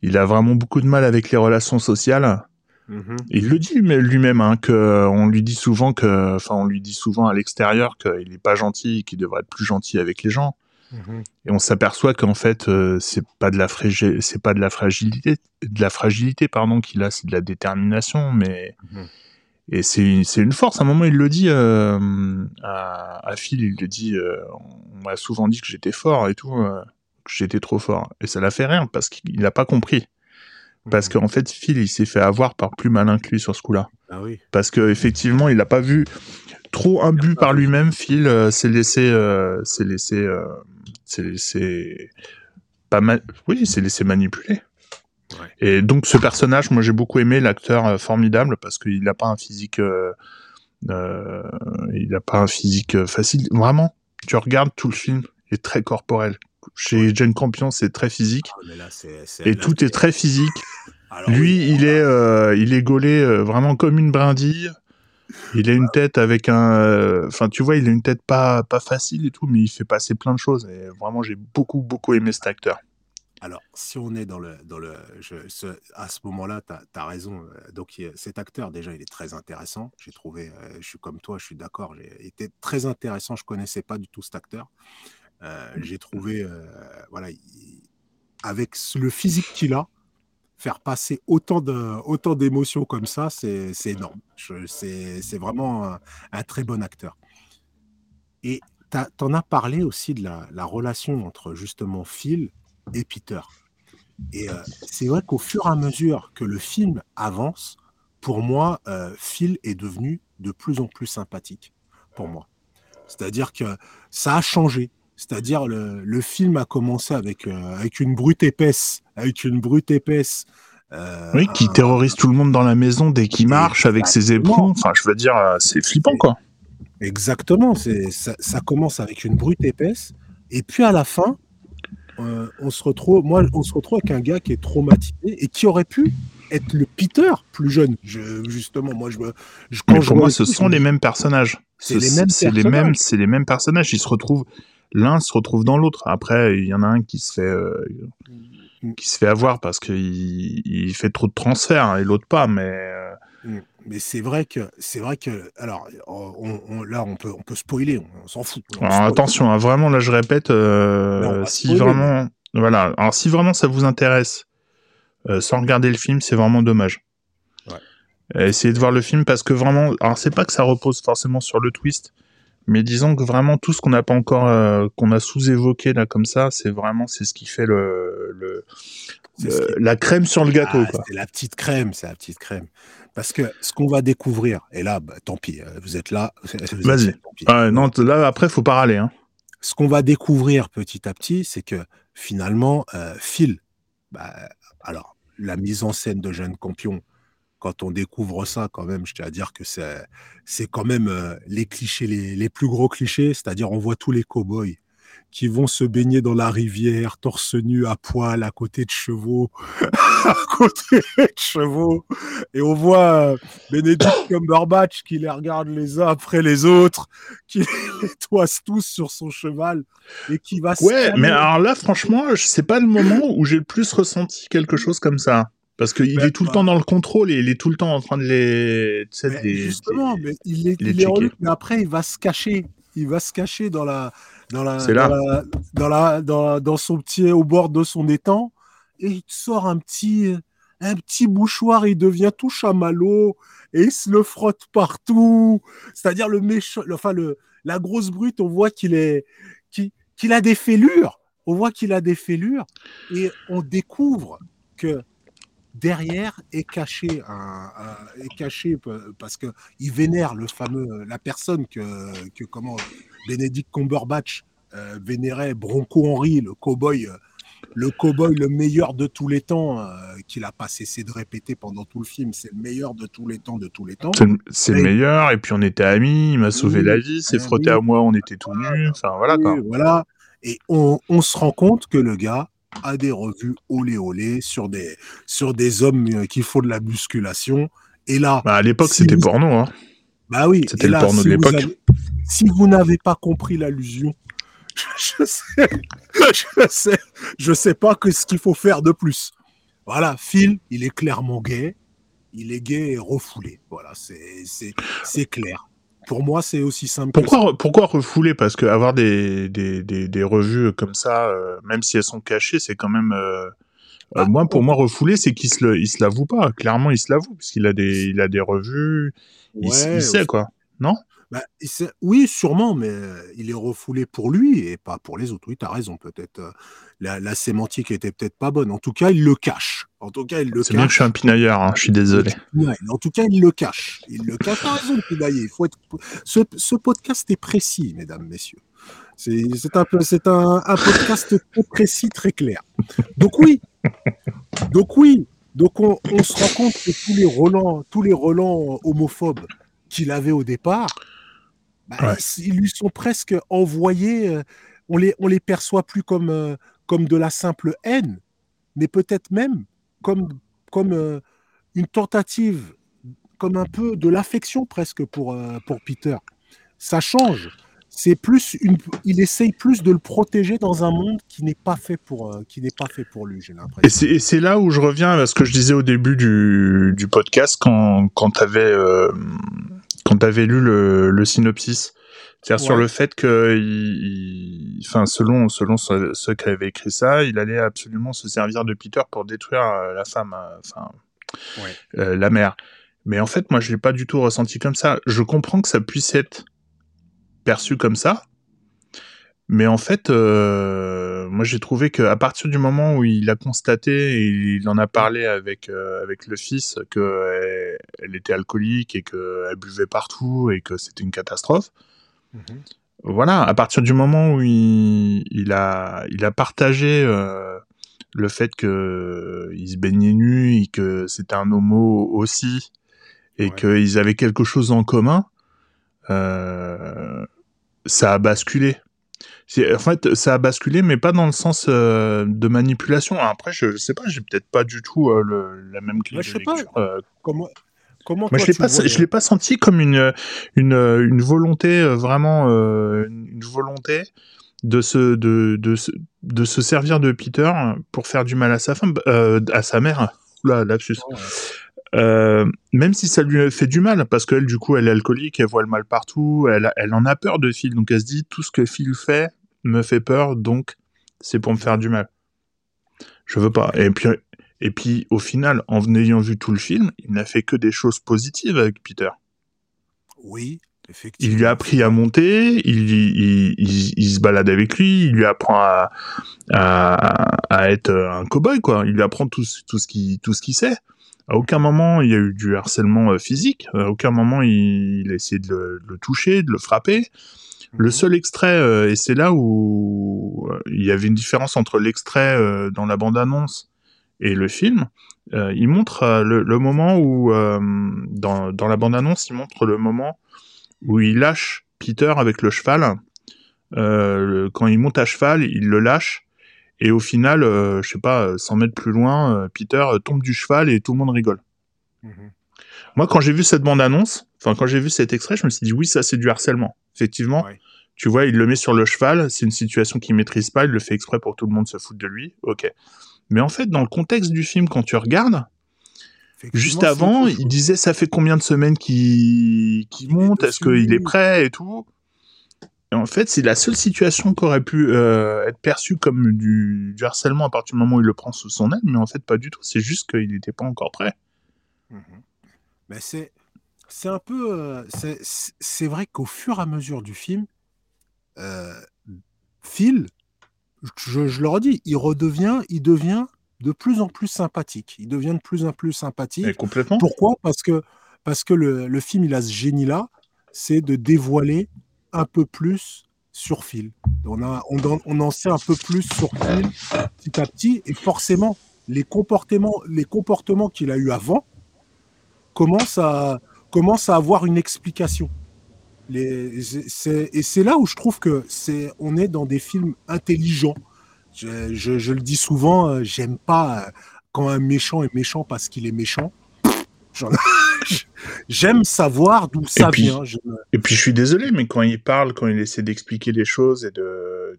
Il a vraiment beaucoup de mal avec les relations sociales. Mhm. Il le dit lui-même, hein, que on lui dit souvent que, enfin, on lui dit souvent à l'extérieur qu'il n'est pas gentil, qu'il devrait être plus gentil avec les gens. Mhm. Et on s'aperçoit qu'en fait, euh, c'est pas de la c'est pas de la fragilité, de la fragilité, pardon, qu'il a, c'est de la détermination, mais Mhm. et c'est une force. À un moment, il le dit euh, à, à Phil, il le dit, euh, on m'a souvent dit que j'étais fort et tout, que j'étais trop fort, et ça l'a fait rire parce qu'il n'a pas compris. Parce Mhm. qu'en fait, Phil, il s'est fait avoir par plus malin que lui sur ce coup-là ah oui. parce que effectivement il n'a pas vu trop imbu par lui-même Phil euh, s'est laissé euh, s'est laissé euh, s'est laissé pas mal. Oui, s'est laissé manipuler. Et donc ce personnage, moi j'ai beaucoup aimé l'acteur euh, formidable parce qu'il n'a pas un physique, il n'a pas un physique facile. Vraiment, tu regardes tout le film, il est très corporel. Chez Jane Campion, c'est très physique. Ah, et tout est très physique. Lui, il est, il est gaulé vraiment comme une brindille. Il a une tête avec un, enfin tu vois, il a une tête pas pas facile et tout, mais il fait passer plein de choses. Et vraiment, j'ai beaucoup beaucoup aimé cet acteur. Alors, si on est dans le, dans le, à ce moment-là, tu as, raison. Euh, donc, cet acteur, déjà, il est très intéressant. J'ai trouvé, euh, je suis comme toi, je suis d'accord. Il était très intéressant. Je connaissais pas du tout cet acteur. Euh, j'ai trouvé, voilà, avec le physique qu'il a, faire passer autant de, d'émotions comme ça, c'est énorme. C'est vraiment un, très bon acteur. Et tu en as parlé aussi de la, la relation entre justement Phil et Peter. Et euh, c'est vrai qu'au fur et à mesure que le film avance, pour moi, euh, Phil est devenu de plus en plus sympathique pour moi. C'est-à-dire que ça a changé. C'est-à-dire le, le film a commencé avec, euh, avec une brute épaisse, avec une brute épaisse. oui, qui terrorise tout le monde dans la maison dès qu'il marche avec ses éperons. Enfin, je veux dire, c'est flippant, quoi. Exactement. C'est ça, ça commence avec une brute épaisse, et puis à la fin, euh, on se retrouve, moi, on se retrouve avec un gars qui est traumatisé et qui aurait pu être le Peter plus jeune. justement, moi, je pour moi, ce sont les mêmes personnages. C'est les mêmes. C'est les mêmes. C'est les mêmes personnages. Ils se retrouvent. L'un se retrouve dans l'autre. Après, il y en a un qui se fait. Euh, qui se fait avoir parce qu'il il fait trop de transferts et l'autre pas, mais. Mm mais c'est vrai que c'est vrai que alors là on peut on peut spoiler, on, s'en fout. attention, hein, vraiment là je répète, euh, si vraiment voilà, alors si vraiment ça vous intéresse, euh, sans regarder le film, c'est vraiment dommage. Essayez de voir le film parce que vraiment, alors c'est pas que ça repose forcément sur le twist, mais disons que vraiment tout ce qu'on n'a pas encore, euh, qu'on a sous-évoqué là comme ça, c'est vraiment c'est ce qui fait le, le la crème sur le gâteau. Ah, c'est la petite crème, c'est la petite crème. Parce que ce qu'on va découvrir, et là, bah, tant pis, euh, vous êtes là. Vas-y. Ah, non, là, après, faut pas râler. Hein. Ce qu'on va découvrir petit à petit, c'est que finalement, euh, Phil, bah, alors, la mise en scène de Jeune Campion, quand on découvre ça, quand même, je tiens à dire que c'est, c'est quand même euh, les clichés, les, les, plus gros clichés, c'est-à-dire on voit tous les cow-boys qui vont se baigner dans la rivière, torse nu, à poil, à côté de chevaux, à côté de chevaux. Et on voit euh, Benedict Cumberbatch qui les regarde les uns après les autres, qui les toise tous sur son cheval et qui va Ouais, mais alors là, franchement, c'est pas le moment où j'ai le plus ressenti quelque chose comme ça. Parce qu'il ben, est tout le temps dans le contrôle et il est tout le temps en train de les. justement, mais il est, il est en mais après, il va se cacher. Il va se cacher dans la, dans la, dans, la, dans, dans, son petit, au bord de son étang, et il sort un petit, un petit bouchoir, il devient tout chamallow, et il se le frotte partout. C'est-à-dire le méchant, enfin le, la grosse brute, on voit qu'il est, qu'il a des fêlures. On voit qu'il a des fêlures, et on découvre que derrière est caché un, est caché parce que il vénère le fameux la personne que, que comment Benedict Cumberbatch euh, vénérait Bronco Henry, le cowboy, euh, le cowboy le meilleur de tous les temps, euh, qu'il a pas cessé de répéter pendant tout le film. C'est le meilleur de tous les temps, de tous les temps. C'est le meilleur. Et puis on était amis, il m'a sauvé la vie, s'est frotté à moi, on était tout nus. Enfin voilà quoi. Voilà. Et on, on se rend compte que le gars a des revues olé olé sur des, sur des hommes qui font de la musculation. Et là. Bah à l'époque, c'était porno. Hein. Bah oui. C'était le porno de l'époque. Si vous n'avez pas compris l'allusion, je sais, je sais, je sais pas que ce qu'il faut faire de plus. Voilà, Phil, il est clairement gay. Il est gay et refoulé. Voilà, c'est clair. Pour moi, c'est aussi simple. Pourquoi, pourquoi refouler? Parce qu'avoir des, des, des, revues comme ça, euh, même si elles sont cachées, c'est quand même. Euh, euh, ah, moi, pour moi, refouler, c'est qu'il se, il se l'avoue pas. Clairement, il se l'avoue, puisqu'il a des, il a des revues. il sait, quoi. Non? Bah, oui, sûrement, mais il est refoulé pour lui et pas pour les autres. Oui, tu as raison, peut-être. la, sémantique était peut-être pas bonne. En tout cas, il le cache. En tout cas, il le C'est bien que je suis un pinailleur, hein, je suis désolé. En tout cas, il le cache. Il le cache. T'as raison de pinailler. Il faut être... ce, ce, podcast est précis, mesdames, messieurs. C'est un, peu, un, un podcast très précis, très clair. Donc oui, donc oui, donc on, se rend compte que tous les relents, tous les relents homophobes qu'il avait au départ, bah, ils, lui sont presque envoyés. Euh, on les, on les perçoit plus comme, euh, comme de la simple haine, mais peut-être même comme, comme euh, une tentative, comme un peu de l'affection presque pour, pour Peter. Ça change c'est plus une, il essaye plus de le protéger dans un monde qui n'est pas fait pour, qui n'est pas fait pour lui, j'ai l'impression. Et c'est là où je reviens à ce que je disais au début du, du podcast quand, quand tu avais, euh, quand avais lu le, le synopsis. C'est-à-dire sur le fait que, il, enfin, selon, selon ceux, qui avaient écrit ça, il allait absolument se servir de Peter pour détruire euh, la femme, enfin, la mère. Mais en fait, moi, je l'ai pas du tout ressenti comme ça. Je comprends que ça puisse être perçu comme ça. Mais en fait, euh, moi j'ai trouvé qu'à partir du moment où il a constaté et il en a parlé avec, euh, avec le fils qu'elle elle était alcoolique et qu'elle buvait partout et que c'était une catastrophe, mhm. voilà, à partir du moment où il, a, il a partagé euh, le fait qu'il se baignait nu et que c'était un homo aussi et qu'ils avaient quelque chose en commun, ça a basculé. En fait, ça a basculé, mais pas dans le sens euh, de manipulation. Après, je, sais pas, j'ai peut-être pas du tout euh, la même clé je sais Pas. Euh. Comment, comment Moi, je l'ai pas, je l'ai pas senti comme une une, une volonté vraiment une volonté de se de, de, de, se servir de Peter pour faire du mal à sa femme, à sa mère. Là, lapsus. Euh, même si ça lui fait du mal, parce qu'elle, du coup, elle est alcoolique, elle voit le mal partout, elle, elle en a peur de Phil, donc elle se dit tout ce que Phil fait me fait peur, donc c'est pour me faire du mal. Je veux pas. Et puis, et puis, au final, en ayant vu tout le film, il n'a fait que des choses positives avec Peter. Oui, effectivement. Il lui a appris à monter, il, il, il, se balade avec lui, il lui apprend à, à, à être un cow-boy, quoi. Il lui apprend tout, tout ce qu'il sait. À aucun moment il y a eu du harcèlement euh, physique. À aucun moment il, a essayé de le, toucher, de le frapper. Le mhm. seul extrait, euh, et c'est là où euh, il y avait une différence entre l'extrait dans la bande-annonce et le film, il montre le, moment où, dans, dans la bande-annonce, il montre le moment où il lâche Peter avec le cheval. quand il monte à cheval, il le lâche et au final, euh, je sais pas, 100 mètres plus loin, euh, Peter tombe du cheval et tout le monde rigole. Mhm. Moi, quand j'ai vu cette bande-annonce, enfin quand j'ai vu cet extrait, je me suis dit oui, ça c'est du harcèlement. Effectivement, tu vois, il le met sur le cheval, c'est une situation qu'il maîtrise pas, il le fait exprès pour que tout le monde se foute de lui. Ok. Mais en fait, dans le contexte du film, quand tu regardes, juste avant, il disait ça fait combien de semaines qu'il monte, est-ce qu'il est prêt et tout? En fait, c'est la seule situation qui aurait pu euh, être perçue comme du, harcèlement à partir du moment où il le prend sous son aile, mais en fait, pas du tout. C'est juste qu'il n'était pas encore prêt. Mais c'est, c'est un peu. Euh, c'est, vrai qu'au fur et à mesure du film, euh, Phil, je, je, le redis, il redevient, il devient de plus en plus sympathique. Il devient de plus en plus sympathique. Et complètement. Pourquoi? Parce que, parce que le, le film, il a ce génie-là, c'est de dévoiler un peu plus sur fil. On, a, on, en sait un peu plus sur fil petit à petit, et forcément, les comportements, les comportements qu'il a eu avant commencent à, commencent à avoir une explication. Les, et c'est là où je trouve que c'est, on est dans des films intelligents. Je, je le dis souvent, euh, j'aime pas euh, quand un méchant est méchant parce qu'il est méchant. J'aime savoir d'où ça vient. Et puis je suis désolé, mais quand il parle, quand il essaie d'expliquer les choses et de,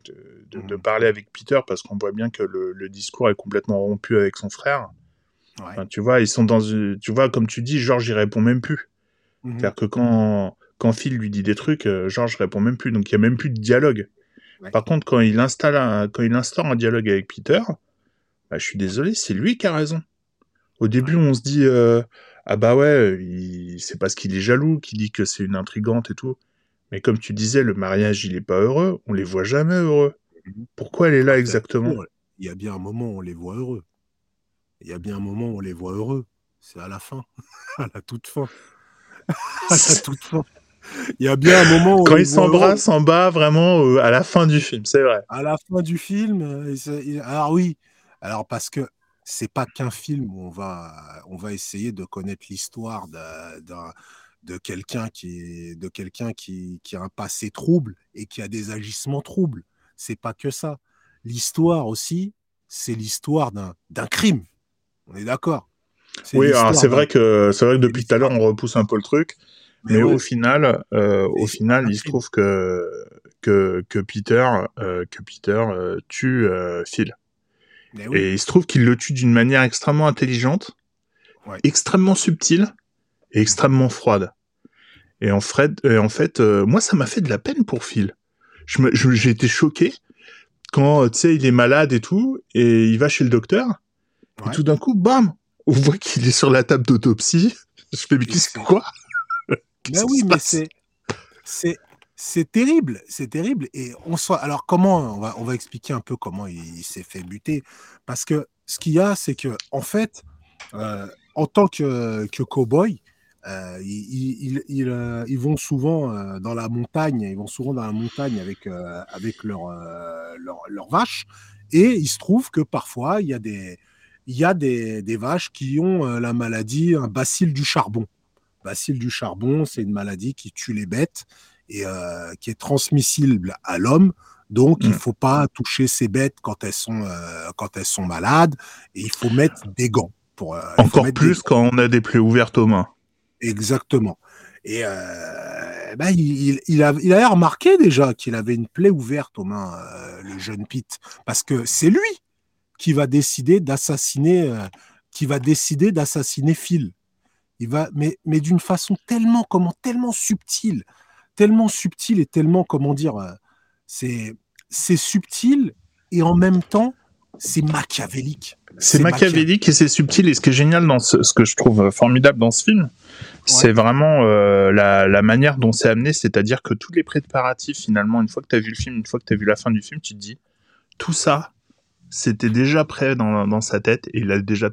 de, mm. parler avec Peter, parce qu'on voit bien que le, discours est complètement rompu avec son frère. tu vois, ils sont dans, tu vois, comme tu dis, Georges il répond même plus. Mm-hmm. C'est-à-dire que quand quand Phil lui dit des trucs, euh, Georges répond même plus, donc il y a même plus de dialogue. Par contre, quand il installe, quand il instaure un dialogue avec Peter, bah, je suis désolé, c'est lui qui a raison. Au début, on se dit, euh, ah bah ouais, c'est parce qu'il est jaloux qu'il dit que c'est une intrigante et tout. Mais comme tu disais, le mariage, il est pas heureux. On les voit jamais heureux. Mhm. Pourquoi elle est là exactement Il y a bien un moment où on les voit heureux. Il y a bien un moment où on les voit heureux. C'est à la fin, à la toute fin, à la toute fin. Il y a bien un moment où Quand ils s'embrassent en bas, vraiment, euh, à la fin du film, c'est vrai. à la fin du film. euh, Alors oui, alors parce que c'est pas qu'un film où on va, on va essayer de connaître l'histoire d'un- de quelqu'un qui, de quelqu'un qui, qui a un passé trouble et qui a des agissements troubles. C'est pas que ça. L'histoire aussi, c'est l'histoire d'un crime. On est d'accord. Oui, alors c'est vrai que c'est vrai que depuis tout à l'heure on repousse un peu le truc, mais, au final, euh, au final, il se trouve que que que Peter euh, que Peter euh, tue euh, Phil. mais oui. Et il se trouve qu'il le tue d'une manière extrêmement intelligente, Ouais. extrêmement subtile et extrêmement froide. Et en, Fred, et en fait, moi, ça m'a fait de la peine pour Phil. Je me- je- J'ai été choqué quand, tu sais, il est malade et tout, et il va chez le docteur, Ouais. et tout d'un coup, bam, on voit qu'il est sur la table d'autopsie. Je fais, mais qu'est-ce c'est- quoi? Ben oui, mais c'est c'est c'est terrible, c'est terrible. Et on soit alors comment on va on va expliquer un peu comment il, il s'est fait buter? Parce que ce qu'il y a c'est que en fait euh, en tant que que cowboy euh, ils, ils, ils- euh, ils vont souvent euh, dans la montagne, ils vont souvent dans la montagne avec euh, avec leurs euh, leurs vaches et il se trouve que parfois il y a des il y a des, des vaches qui ont euh, la maladie un bacille du charbon bacille du charbon, c'est une maladie qui tue les bêtes et euh, qui est transmissible à l'homme. Donc, il Mm. faut pas toucher ces bêtes quand elles sont euh, quand elles sont malades et il faut mettre des gants pour euh, Encore plus quand on a des plaies ouvertes aux mains. Exactement. Et ben, il, a, il a remarqué déjà qu'il avait une plaie ouverte aux mains, le jeune Pete, parce que c'est lui qui va décider d'assassiner, qui va décider d'assassiner Phil. Il va, mais, mais d'une façon tellement, comment, tellement subtile, tellement subtile et tellement, comment dire, euh, c'est, c'est subtil et en même temps, c'est machiavélique. C'est machiavélique et c'est subtil. Et ce qui est génial dans ce, ce que je trouve formidable dans ce film, c'est vraiment euh, la, la manière dont c'est amené. C'est-à-dire que tous les préparatifs, finalement, une fois que tu as vu le film, une fois que tu as vu la fin du film, tu te dis, tout ça, c'était déjà prêt dans, dans sa tête et il a déjà,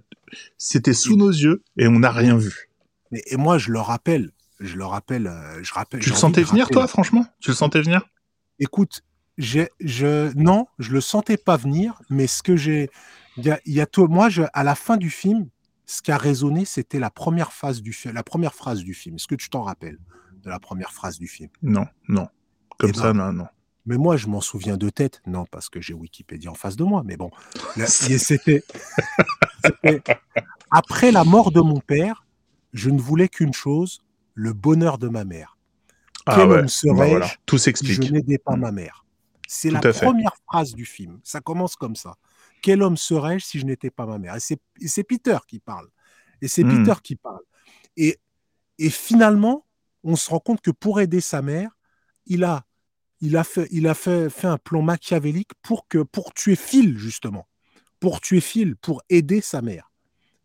c'était sous nos yeux et on n'a rien vu. Et moi, je le rappelle, je le rappelle, euh, je rappelle. Tu le sentais venir, toi, franchement? Tu le sentais venir? Écoute, je, non, je le sentais pas venir, mais ce que j'ai, il y a, il y a tout, moi, je, à la fin du film, ce qui a résonné, c'était la première phase du film, la première phrase du film. Est-ce que tu t'en rappelles de la première phrase du film? Non, non. Comme Eh ça, ben, non, non. Mais moi, je m'en souviens de tête. Non, parce que j'ai Wikipédia en face de moi. Mais bon, c'était après la mort de mon père, je ne voulais qu'une chose, le bonheur de ma mère. Ah Quel ouais, homme bah serais-je voilà, tout si s'explique. je n'aidais pas Mm. ma mère? C'est la fait. première phrase du film. Ça commence comme ça. Quel homme serais-je si je n'étais pas ma mère? Et c'est et Peter qui parle. Et c'est Mm. Peter qui parle. Et, et finalement, on se rend compte que pour aider sa mère, il a, il a, fait, il a fait, fait un plan machiavélique pour, que, pour tuer Phil, justement. Pour tuer Phil, pour aider sa mère.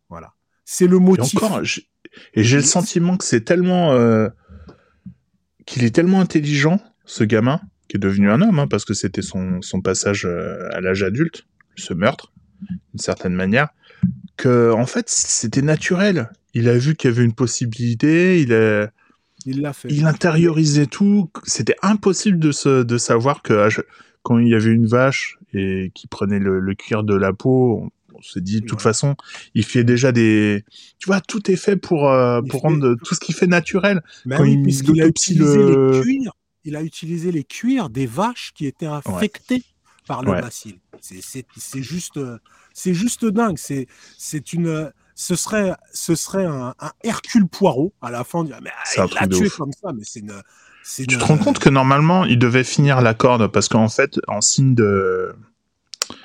Voilà. C'est le Et motif. encore, j'ai- et j'ai le sentiment que c'est tellement, euh, qu'il est tellement intelligent, ce gamin, qui est devenu un homme, hein, parce que c'était son, son passage euh, à l'âge adulte, ce meurtre, d'une certaine manière, que en fait c'était naturel. Il a vu qu'il y avait une possibilité, il a, Il l'a fait. il intériorisait tout. C'était impossible de, se, de savoir que ah, je- quand il y avait une vache et qui prenait le, le cuir de la peau, s'est dit de toute Ouais. façon, il fait déjà des. Tu vois, tout est fait pour, euh, pour fait- rendre tout ce qu'il fait naturel. Mais Quand oui, il puisqu'il a utilisé le- les cuirs. Il a utilisé les cuirs des vaches qui étaient infectées par le Ouais. bacille. C'est- juste, c'est juste dingue. C'est c'est une, ce serait, ce serait un, un Hercule Poirot à la fin. on dirait, Mais ah, C'est un il l'a truc de tué ouf. comme ça, mais c'est une, c'est Tu te rends compte que normalement, il devait finir la corde parce qu'en fait, en signe de,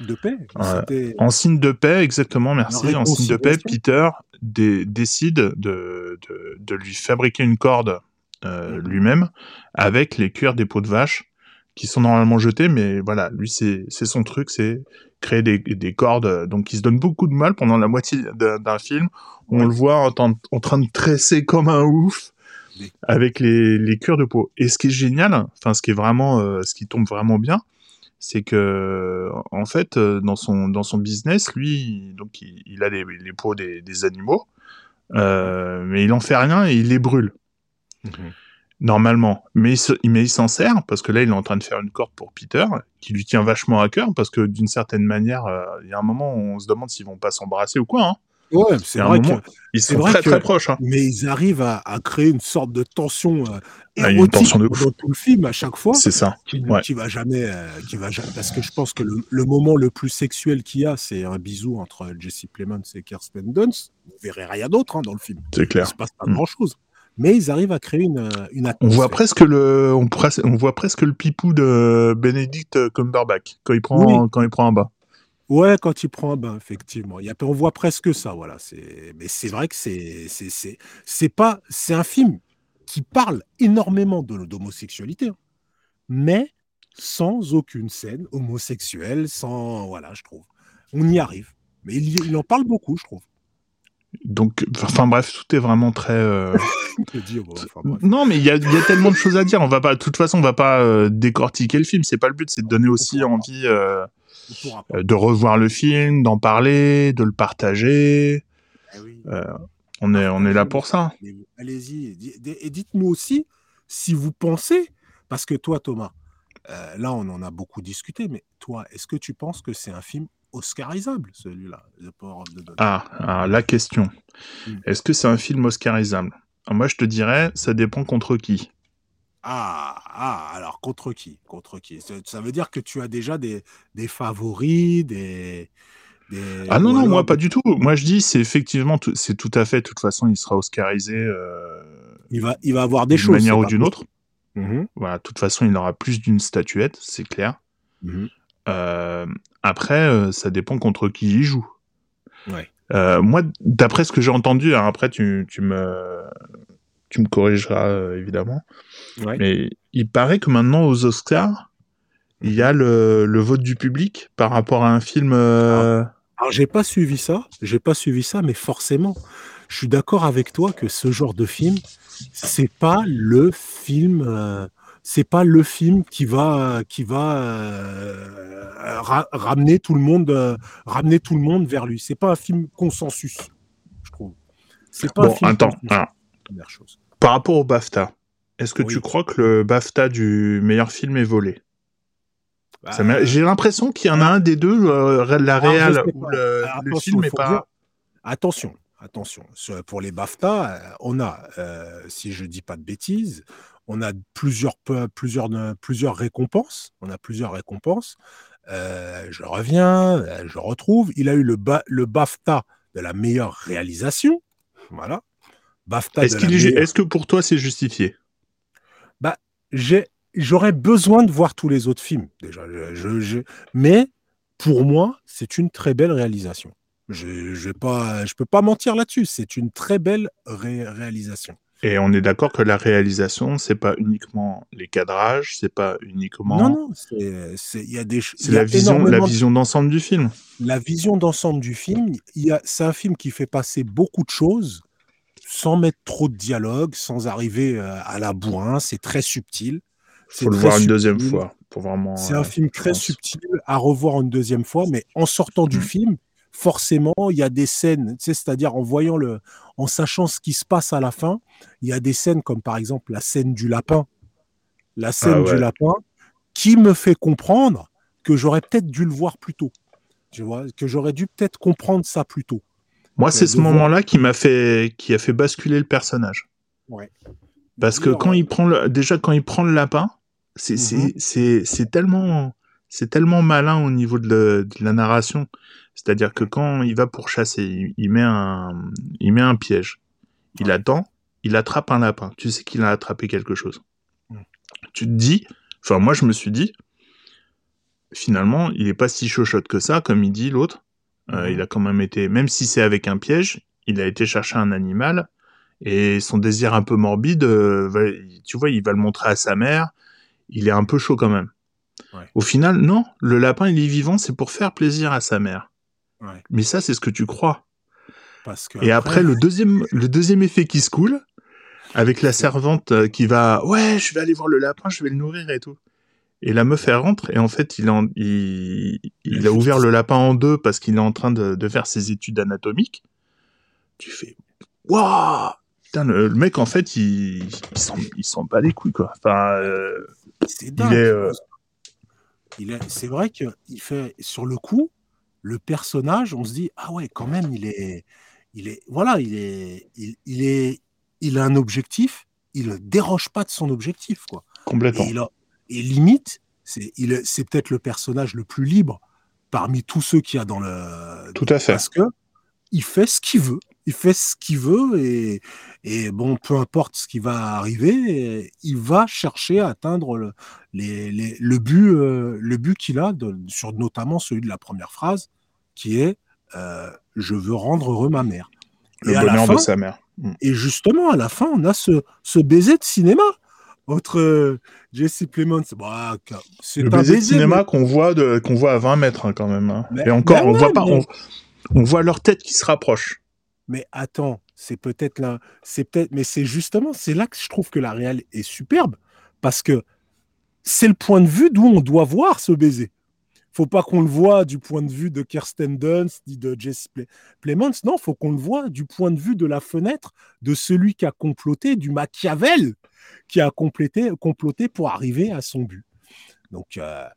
de paix. C'était- en signe de paix, exactement, merci. En signe de paix. Peter dé- décide de, de, de lui fabriquer une corde euh, Mhm. lui-même avec les cuirs des peaux de vache qui sont normalement jetés, mais voilà, lui, c'est son truc, c'est créer des, des cordes. Donc, il se donne beaucoup de mal pendant la moitié d'un film. On Ouais. le voit en, train- en train de tresser comme un ouf avec les, les cuirs de peau. Et ce qui est génial, enfin, ce qui est vraiment, euh, ce qui tombe vraiment bien, c'est que en fait euh, dans son dans son business lui donc il, il a les, les peaux des, des animaux euh, mais il en fait rien et il les brûle Mhm. Normalement. Mais il, se- mais il s'en sert parce que là, il est en train de faire une corde pour Peter, qui lui tient vachement à cœur parce que d'une certaine manière, euh, il y a un moment où on se demande s'ils vont pas s'embrasser ou quoi. Hein. Ouais, Il c'est vrai moment- que. Ils sont vrai très que- très proches. Hein. Mais ils arrivent à, à créer une sorte de tension euh, Ah, une érotique tension de dans tout le film à chaque fois. C'est ça. qui, Ouais. qui va jamais, euh, qui va jamais, parce que je pense que le, le moment le plus sexuel qu'il y a, c'est un bisou entre Jesse Plemons et Kirsten Dunst. Vous verrez rien d'autre hein, dans le film. C'est Il clair. se passe pas Mm. grand chose. Mais ils arrivent à créer une, euh, une On voit presque le, on, voit presque le pipou de Benedict Cumberbatch quand il prend, Oui. quand il prend un bas. Ouais, quand il prend un bain, effectivement. Il y a, on voit presque ça, voilà. C'est, mais c'est vrai que c'est, c'est, c'est, c'est pas, c'est un film qui parle énormément de, d'homosexualité, hein. mais sans aucune scène homosexuelle, sans, voilà, je trouve. On y arrive. Mais il, y- il en parle beaucoup, je trouve. Donc, enfin bref, tout est vraiment très. euh, bon, enfin. Non, mais il y a, il y a tellement de choses à dire. On va pas, de toute façon, on va pas euh, décortiquer le film. C'est pas le but. C'est de donner aussi envie euh, Euh, de revoir le film, d'en parler, de le partager. Eh oui. Euh, on est, on est là pour ça. Allez-y. et di- Et dites-nous aussi si vous pensez, parce que toi, Thomas, euh, là, on en a beaucoup discuté, mais toi, est-ce que tu penses que c'est un film oscarisable, celui-là, The Power of the Dog? Ah, ah, la question. Mm. Est-ce que c'est un film oscarisable? Ah, Moi, je te dirais, ça dépend contre qui. Ah, ah, alors contre qui? Contre qui? Ça, ça veut dire que tu as déjà des, des favoris, des. des- Ah non, non, moi pas du tout. Moi je dis, c'est effectivement, tout- c'est tout à fait, de toute façon, il sera oscarisé euh, Il va, il va avoir des d'une choses. manière c'est ou d'une autre. Mhm, Voilà, de toute façon, il aura plus d'une statuette, c'est clair. mhm. Euh, après, euh, ça dépend contre qui il joue. Ouais. Moi, d'après ce que j'ai entendu, hein, après tu, tu me tu me corrigeras euh, évidemment, Ouais. mais il paraît que maintenant aux Oscars, il y a le, le vote du public par rapport à un film. euh, Alors j'ai pas suivi ça, j'ai pas suivi ça, mais forcément, je suis d'accord avec toi que ce genre de film, c'est pas le film, euh, c'est pas le film qui va, qui va euh, ra- ramener tout le monde, ramener tout le monde vers lui. C'est pas un film consensus, je trouve. C'est pas un Bon, film attends, alors, première chose. par rapport au BAFTA, est-ce que Oui. tu crois que le BAFTA du meilleur film est volé? Bah, J'ai l'impression qu'il y en a un des deux, euh, la réal sais ou le, Alors, le attention, film est faut pas. dire- Attention, attention. Pour les BAFTA, euh, on a, euh, si je dis pas de bêtises, on a plusieurs, plusieurs, euh, plusieurs récompenses. On a plusieurs récompenses. Euh, je reviens, euh, je retrouve. Il a eu le, ba- le BAFTA de la meilleure réalisation. Voilà. BAFTA Est-ce est, que pour toi c'est justifié j'ai- j'aurais besoin de voir tous les autres films déjà. Je, je- je- mais pour moi, c'est une très belle réalisation. Je je vais pas, je peux pas mentir là-dessus. C'est une très belle ré- réalisation. Et on est d'accord que la réalisation, c'est pas uniquement les cadrages, c'est pas uniquement. Non, non, c'est, il y a des, ch- C'est la vision, la vision d'ensemble du film. la vision d'ensemble du film. Il y a, c'est un film qui fait passer beaucoup de choses sans mettre trop de dialogue, sans arriver euh, à la bourrin. C'est très subtil. C'est Faut le voir une subtil. deuxième fois pour vraiment. C'est euh, un film je très pense. subtil à revoir une deuxième fois, mais en sortant du Mm. film, forcément, il y a des scènes, tu sais, c'est-à-dire en voyant le, en sachant ce qui se passe à la fin, il y a des scènes comme par exemple la scène du lapin, la scène Ah ouais. du lapin, qui me fait comprendre que j'aurais peut-être dû le voir plus tôt. Tu vois, que j'aurais dû peut-être comprendre ça plus tôt. Moi, c'est de ce moment-là qui m'a fait, qui a fait basculer le personnage. Ouais. Parce que quand euh, il prend le, déjà quand il prend le lapin, c'est Mhm. c'est c'est c'est tellement c'est tellement malin au niveau de, le- de la narration. C'est-à-dire que quand il va pour chasser, il, il met un il met un piège. Il Ouais. attend, il attrape un lapin. Tu sais qu'il a attrapé quelque chose. Tu te dis, enfin moi je me suis dit, finalement il est pas si chochotte que ça comme il dit l'autre. Euh, Mhm. Il a quand même été, même si c'est avec un piège, il a été chercher un animal et son désir un peu morbide, euh, tu vois, il va le montrer à sa mère. Il est un peu chaud quand même. Ouais. Au final, non, le lapin il est vivant, c'est pour faire plaisir à sa mère. Ouais. Mais ça, c'est ce que tu crois. Parce que Et après, le deuxième, le deuxième effet qui se coule, avec la servante euh, qui va, ouais, je vais aller voir le lapin, je vais le nourrir et tout. Et la meuf, elle rentre, et en fait, il, en, il, il a ouvert le lapin en deux parce qu'il est en train de, de faire ses études anatomiques. Tu fais, waouh, putain, le, le mec, en fait, il, il s'en il bat les couilles, quoi. Enfin, euh, C'est il dingue. est. euh, Il est- C'est vrai qu'il fait sur le coup le personnage. On se dit ah ouais quand même il est il est voilà il est il, il est il a un objectif. Il ne déroge pas de son objectif quoi. complètement. Et, il a- et limite c'est il c'est peut-être le personnage le plus libre parmi tous ceux qu'il y a dans le Tout à fait. parce que il fait ce qu'il veut. Il fait ce qu'il veut et, et bon, peu importe ce qui va arriver, il va chercher à atteindre le, les- les- le but, euh, le but qu'il a, de- sur notamment celui de la première phrase, qui est euh, Je veux rendre heureux ma mère. Le et, bonheur fin, de sa mère. Mm. et justement, à la fin, on a ce, ce baiser de cinéma entre euh, Jesse Plemons. Bah, c'est Le un baiser de cinéma mais- qu'on voit, de, qu'on voit à 20 mètres, hein, quand même. hein. Mais- Et encore, on ouais, voit pas. mais- On, on voit leur tête qui se rapproche. Mais attends, c'est peut-être là, c'est peut-être, mais c'est justement, c'est là que je trouve que la réelle est superbe, parce que c'est le point de vue d'où on doit voir ce baiser. Faut pas qu'on le voit du point de vue de Kirsten Dunst ni de Jesse Ple- Plemons, non, faut qu'on le voit du point de vue de la fenêtre de celui qui a comploté, du Machiavel qui a complété, comploté pour arriver à son but. Donc, euh,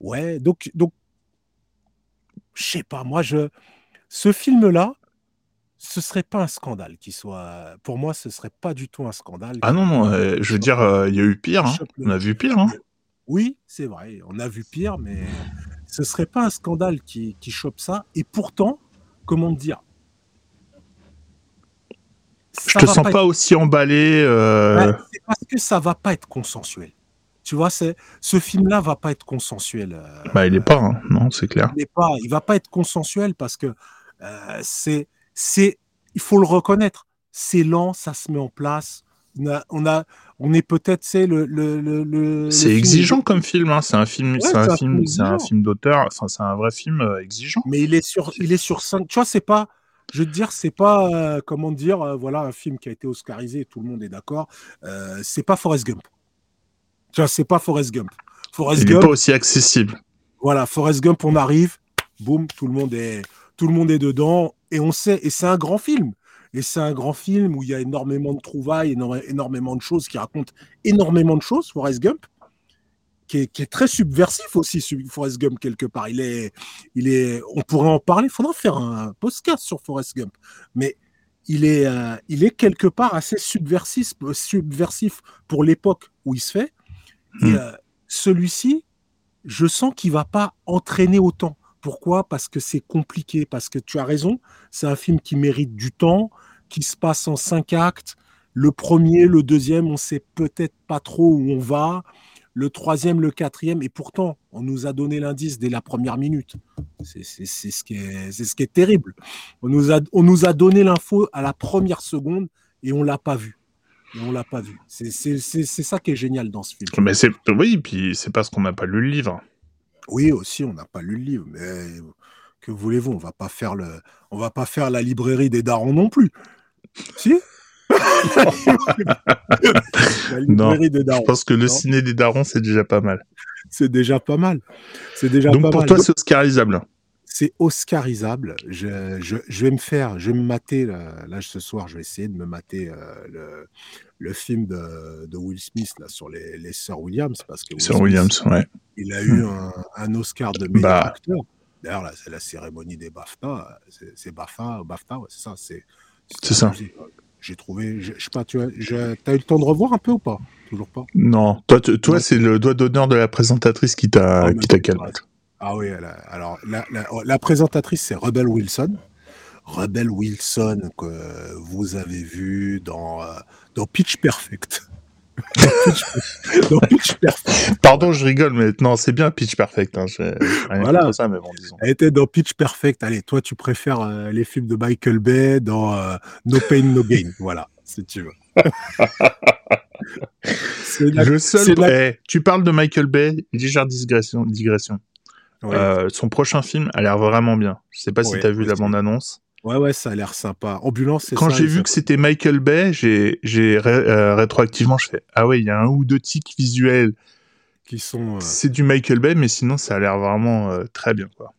ouais, donc, donc, je sais pas, moi, je, ce film-là, ce serait pas un scandale qui soit. Pour moi, ce serait pas du tout un scandale. Ah non, non, euh, je veux dire, euh, il y a eu pire. hein. On a vu pire. Hein. Oui, c'est vrai, on a vu pire, mais ce serait pas un scandale qui, qui chope ça. Et pourtant, comment dire Je te sens être- pas aussi emballé. euh, Ouais, c'est parce que ça va pas être consensuel. Tu vois, c'est ce film-là va pas être consensuel. euh, Bah, il est pas, hein. non, c'est clair. il est pas, il va pas être consensuel parce que euh, c'est, c'est, il faut le reconnaître. C'est lent, ça se met en place. On a, on a, on est peut-être, c'est le, le, le, le- le C'est exigeant comme film. Hein. C'est un film, Ouais, c'est un un film, c'est un film d'auteur. Enfin, c'est un vrai film euh, exigeant. Mais il est sur, il est sur cinq. Tu vois, c'est pas, je veux te dire, c'est pas, euh, comment dire, euh, voilà, un film qui a été oscarisé, tout le monde est d'accord. C'est pas Forrest Gump. Tu vois, c'est pas Forrest Gump. Forrest Il est Gump, pas aussi accessible. voilà, Forrest Gump, on arrive, boum, tout le monde est, tout le monde est dedans, et on sait, et c'est un grand film. Et c'est un grand film où il y a énormément de trouvailles, éno- énormément de choses qui racontent énormément de choses, Forrest Gump, qui est, qui est très subversif aussi, Forrest Gump, quelque part. Il est, il est, on pourrait en parler, il faudra faire un podcast sur Forrest Gump. Mais il est, euh, il est quelque part assez subversif, subversif pour l'époque où il se fait. Mm. euh, celui-ci, je sens qu'il va pas entraîner autant. Pourquoi? Parce que c'est compliqué, parce que tu as raison, c'est un film qui mérite du temps, qui se passe en cinq actes. Le premier, le deuxième, on sait peut-être pas trop où on va. Le troisième, le quatrième, et pourtant, on nous a donné l'indice dès la première minute. C'est ce, qui est- terrible. On nous a, donné l'info à la première seconde et on l'a pas vu. Et on l'a pas vu. C'est ça qui est génial dans ce film. Mais oui, puis c'est parce qu'on n'a pas lu le livre. Oui, aussi, on n'a pas lu le livre, mais que voulez-vous On va pas faire le, on va pas faire la librairie des darons non plus. Si La librairie des Je darons, pense que le Non. ciné des darons, c'est déjà pas mal. c'est déjà pas mal. C'est déjà Donc pas pour mal. toi, c'est oscarisable. C'est oscarisable. Je, je, je vais me faire, je vais me mater là, là, ce soir. Je vais essayer de me mater euh, le, le film de, de Will Smith là sur les, les sœurs Williams parce que Will Sir Smith, Williams, ouais. Il a eu un, un Oscar de meilleur Bah. acteur. D'ailleurs, là, c'est la cérémonie des BAFTA. C'est BAFTA, BAFTA, ouais, c'est ça. C'est C'est ça. J'ai trouvé, je je sais pas, tu as, eu le temps de revoir un peu ou pas? Toujours pas? Non, toi, tu- toi c'est le doigt d'honneur de la présentatrice qui t'a Ah, qui t'a calmé. Ah oui, elle a- alors la, la- la présentatrice, c'est Rebel Wilson. Rebel Wilson que vous avez vu dans, euh, dans Pitch Perfect. dans, Pitch, Perfect. Pardon, je rigole, mais non, c'est bien Pitch Perfect. Hein. Voilà. ça, mais bon, disons. Elle était dans Pitch Perfect. Allez, toi, tu préfères euh, les films de Michael Bay dans euh, No Pain, No Gain. Voilà, si tu veux. C'est la- Le seul, la- Eh, tu parles de Michael Bay, légère digression. digression. Ouais. Euh, son prochain film a l'air vraiment bien. Je sais pas si Ouais, t'as vu la bande-annonce. ouais, ouais, ça a l'air sympa. Ambulance, c'est Quand j'ai vu que c'était Michael Bay, j'ai, ré- euh, rétroactivement, je fais ah ouais, il y a un ou deux tics visuels. qui sont. euh, C'est du Michael Bay, mais sinon ça a l'air vraiment très bien quoi.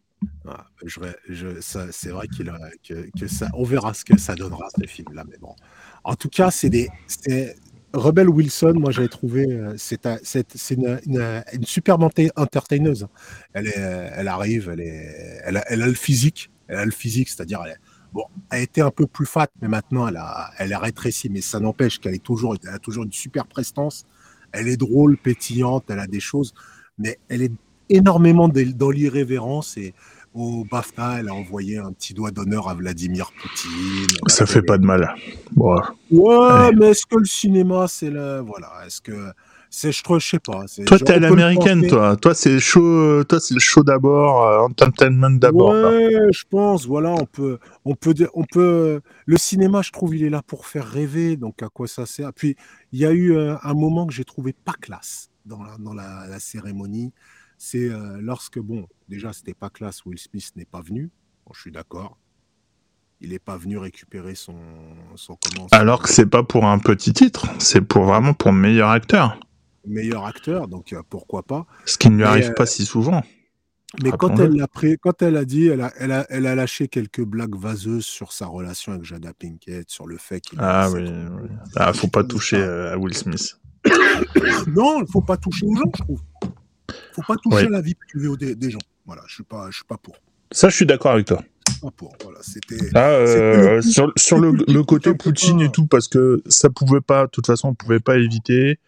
Ah, je, je, c'est vrai qu'il que, que, ça, on verra ce que ça donnera ce film-là, mais bon. En tout cas, c'est des, Rebel Wilson, moi j'avais trouvé, euh, c'est une, une, une, super entertaineuse. Elle, est, elle arrive, elle, est, a le physique, elle a le physique, c'est-à-dire elle, bon, elle était un peu plus fat, mais maintenant elle a, elle a rétréci, mais ça n'empêche qu'elle est toujours, elle a toujours une super prestance. Elle est drôle, pétillante, elle a des choses, mais elle est énormément dans l'irrévérence et au BAFTA, elle a envoyé un petit doigt d'honneur à Vladimir Poutine. Ça fait pas de mal. Ouais, mais est-ce que le cinéma, c'est le. Voilà, est-ce que. C'est, je, je sais pas. Toi, t'es l'américaine, toi. Toi, c'est le show, toi, c'est le show d'abord, euh, entertainment d'abord. Ouais, je pense. Voilà, on peut, on peut, on peut. Le cinéma, je trouve, il est là pour faire rêver. Donc, à quoi ça sert? Puis, il y a eu euh, un moment que j'ai trouvé pas classe dans la, dans la cérémonie c'est lorsque, bon, déjà, c'était pas classe, Will Smith n'est pas venu. je suis d'accord. Il n'est pas venu récupérer son, son Alors que c'est pas pour un petit titre, c'est pour vraiment pour meilleur acteur. Meilleur acteur, donc pourquoi pas. Ce qui ne lui arrive pas si souvent. Mais quand elle, a pris, quand elle a dit, elle a, elle, a, elle a lâché quelques blagues vaseuses sur sa relation avec Jada Pinkett, sur le fait qu'il. Ah oui, oui. Ah, faut pas toucher à Will Smith. non, il faut pas toucher aux gens, je trouve faut pas toucher la vie privée des, gens. Voilà, je suis pas, je suis pas pour. Ça, je suis d'accord avec toi. Pas pour. Voilà, c'était. Euh, sur, sur le, le côté Poutine et tout, parce que ça pouvait pas, de toute façon, on pouvait pas éviter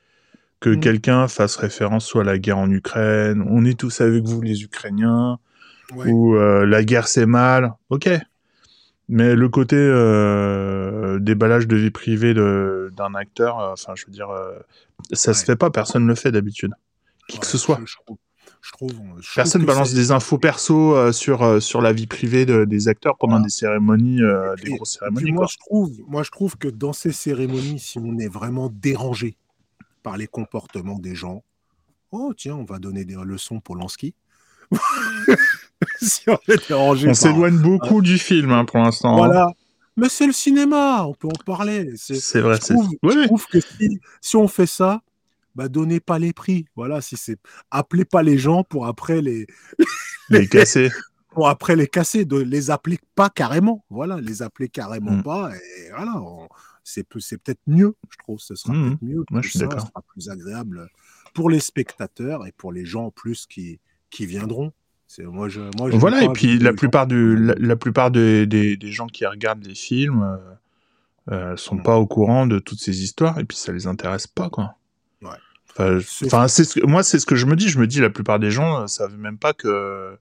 que mm. quelqu'un fasse référence soit à la guerre en Ukraine, on est tous avec vous les Ukrainiens, ou euh, la guerre c'est mal, ok. Mais le côté euh, déballage de vie privée d'un acteur, enfin je veux dire, ça se fait pas, personne le fait d'habitude qui que ce soit. Je, trouve, Personne balance des infos perso euh, sur, euh, sur la vie privée des acteurs pendant des cérémonies, euh, des grosses cérémonies. Moi, je trouve, moi, je trouve que dans ces cérémonies, si on est vraiment dérangé par les comportements des gens, oh tiens, on va donner des leçons pour Lansky. si on est dérangé. On s'éloigne beaucoup du film hein, pour l'instant. Hein. Voilà. Mais c'est le cinéma, on peut en parler. C'est vrai. Je trouve, je trouve que si, si, on fait ça, bah, donnez pas les prix. Voilà, si c'est appelez pas les gens pour après les les casser. pour après les casser, de les appeler pas carrément. Voilà, les appeler carrément mmh. pas. Et voilà, c'est peut-être mieux, je trouve. Ce sera mmh. peut-être mieux. Moi, je suis d'accord. Ce sera plus agréable pour les spectateurs et pour les gens en plus qui, qui viendront. Moi, je, moi, voilà, et puis la plupart, du, la, plupart des, des, gens qui regardent les films euh, euh sont mmh. pas au courant de toutes ces histoires et puis ça les intéresse pas, quoi. Enfin, c'est moi, c'est ce que je me dis. Je me dis, la plupart des gens ne savent même pas que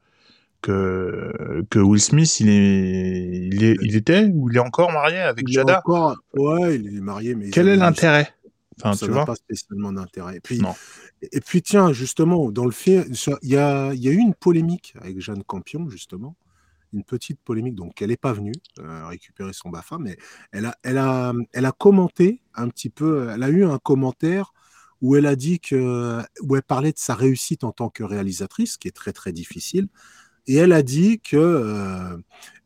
que que Will Smith, il est, il est, il était ou il est encore marié avec il Jada. Encore... Ouais, il est marié, mais quel est l'intérêt? Enfin, ça n'a pas spécialement d'intérêt. Et puis, et puis, tiens, justement, dans le film, il y a, il y a eu une polémique avec Jeanne Campion, justement une petite polémique. Donc, elle n'est pas venue euh, récupérer son BAFA, mais elle a, elle, a, elle a commenté un petit peu, elle a eu un commentaire où elle a dit que, où elle parlait de sa réussite en tant que réalisatrice, qui est très très difficile, et elle a dit que, euh,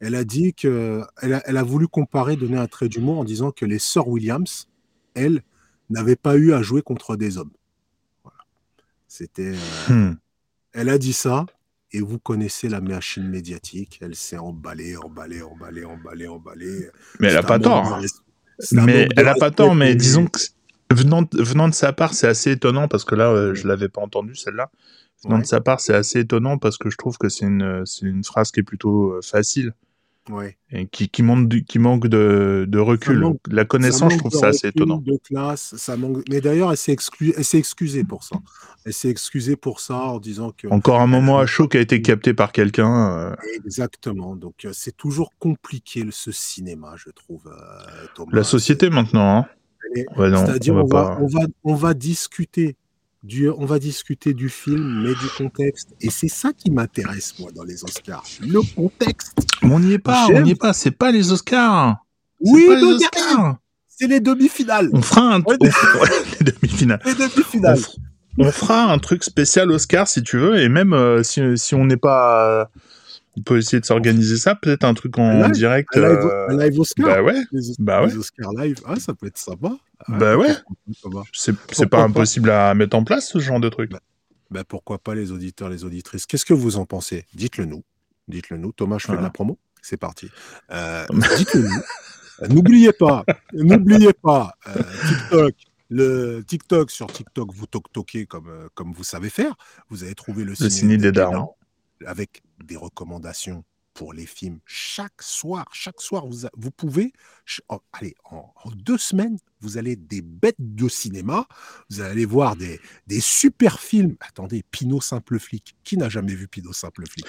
elle a dit que, elle a, elle a, voulu comparer, donner un trait d'humour en disant que les sœurs Williams, elles, n'avaient pas eu à jouer contre des hommes. Voilà. C'était, euh, hmm. elle a dit ça, et vous connaissez la machine médiatique, elle s'est emballée, emballée, emballée, emballée, emballée. Mais elle n'a pas tort. Mais elle n'a pas tort, mais disons que Venant, venant de sa part, c'est assez étonnant parce que là, euh, je l'avais pas entendu celle-là. Venant de sa part, c'est assez étonnant parce que je trouve que c'est une, une phrase qui est plutôt euh, facile. Ouais. Et qui, qui, manque, qui manque de, de recul. la connaissance, je trouve ça assez étonnant. De classe, ça manque... Mais d'ailleurs, elle s'est excusée pour ça. Elle s'est excusée pour ça en disant que. Encore un moment à chaud qui a été capté par quelqu'un. Euh. Exactement. Donc, c'est toujours compliqué ce cinéma, je trouve. La société maintenant. Hein. C'est-à-dire, on, va, on, va, on va discuter du, on va discuter du film, mais du contexte. Et c'est ça qui m'intéresse, moi, dans les Oscars. Le contexte. on n'y est pas, on n'y est pas. C'est pas les Oscars. Oui, les Oscars. C'est les demi-finales. On fera un. les demi-finales. Les demi-finales. On, fera un truc spécial Oscar, si tu veux. Et même euh, si, si on n'est pas on peut essayer de s'organiser ça, peut-être un truc en direct. Un live, euh, live, Oscar. Bah ouais. Les, bah ouais. Oscar live, ah, ça peut être sympa. bah ouais. C'est pas impossible à mettre en place ce genre de truc. Bah, bah, pourquoi pas les auditeurs, les auditrices Qu'est-ce que vous en pensez? Dites-le nous. Dites-le nous. Thomas, je fais de la promo. C'est parti. Euh, dites-le nous. N'oubliez pas, n'oubliez pas, euh, TikTok, le TikTok sur TikTok, vous toquez comme, euh, comme vous savez faire. Vous avez trouvé le, signe des darons avec des recommandations pour les films chaque soir. Chaque soir, vous, vous pouvez, allez, en, deux semaines, vous allez des bêtes de cinéma, vous allez voir des, des super films. Attendez, Pinot Simple Flic. Qui n'a jamais vu Pinot Simple Flic?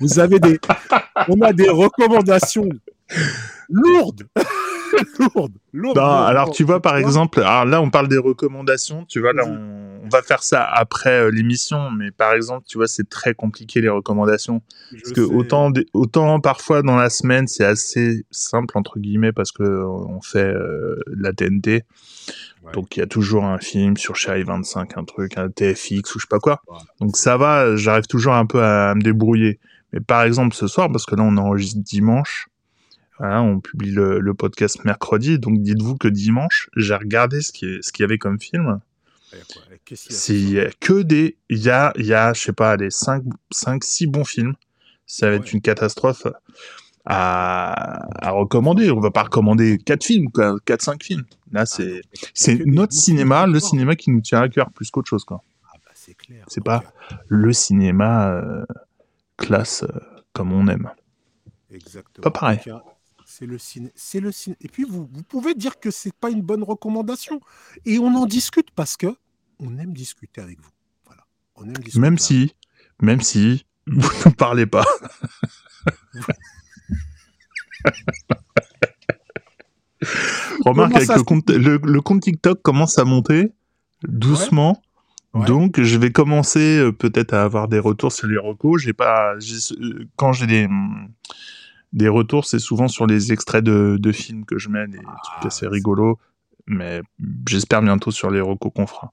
Vous avez des, on a des recommandations lourdes. lourdes, lourdes, alors tu vois par exemple, alors là on parle des recommandations, tu vois là on on va faire ça après euh, l'émission, mais par exemple, tu vois, c'est très compliqué les recommandations. parce que autant, autant parfois dans la semaine, c'est assez simple, entre guillemets, parce que euh, on fait euh, la TNT. Donc il y a toujours un film sur Chérie 25, un truc, un TFX ou je sais pas quoi. Donc ça va, j'arrive toujours un peu à, me débrouiller. Mais par exemple ce soir, parce que là on enregistre dimanche, on publie le, podcast mercredi, donc dites-vous que dimanche, j'ai regardé ce qu'il y avait comme film. C'est que des. Il y a, il y a, je sais pas, les 5, 5 6 bons films. Ça va être une catastrophe à, à recommander. On va pas recommander 4 films, 4-5 films. Là, ah c'est notre cinéma, le cinéma qui nous tient à cœur plus qu'autre chose. Quoi. Ah bah c'est clair. C'est pas le cinéma euh, classe euh, comme on aime. Exactement. Pas pareil. C'est le ciné. C'est le ciné. Et puis vous, vous pouvez dire que c'est pas une bonne recommandation. Et on en discute parce que on aime discuter avec vous. Voilà. On aime discuter même si, même si vous ne parlez pas. Remarque avec le compte, le, compte, TikTok commence à monter doucement. Donc je vais commencer euh, peut-être à avoir des retours sur les recos. J'ai pas euh, quand j'ai des des retours, c'est souvent sur les extraits de, de films que je mets, des trucs ah, assez rigolos. Mais j'espère bientôt sur les recos qu'on fera.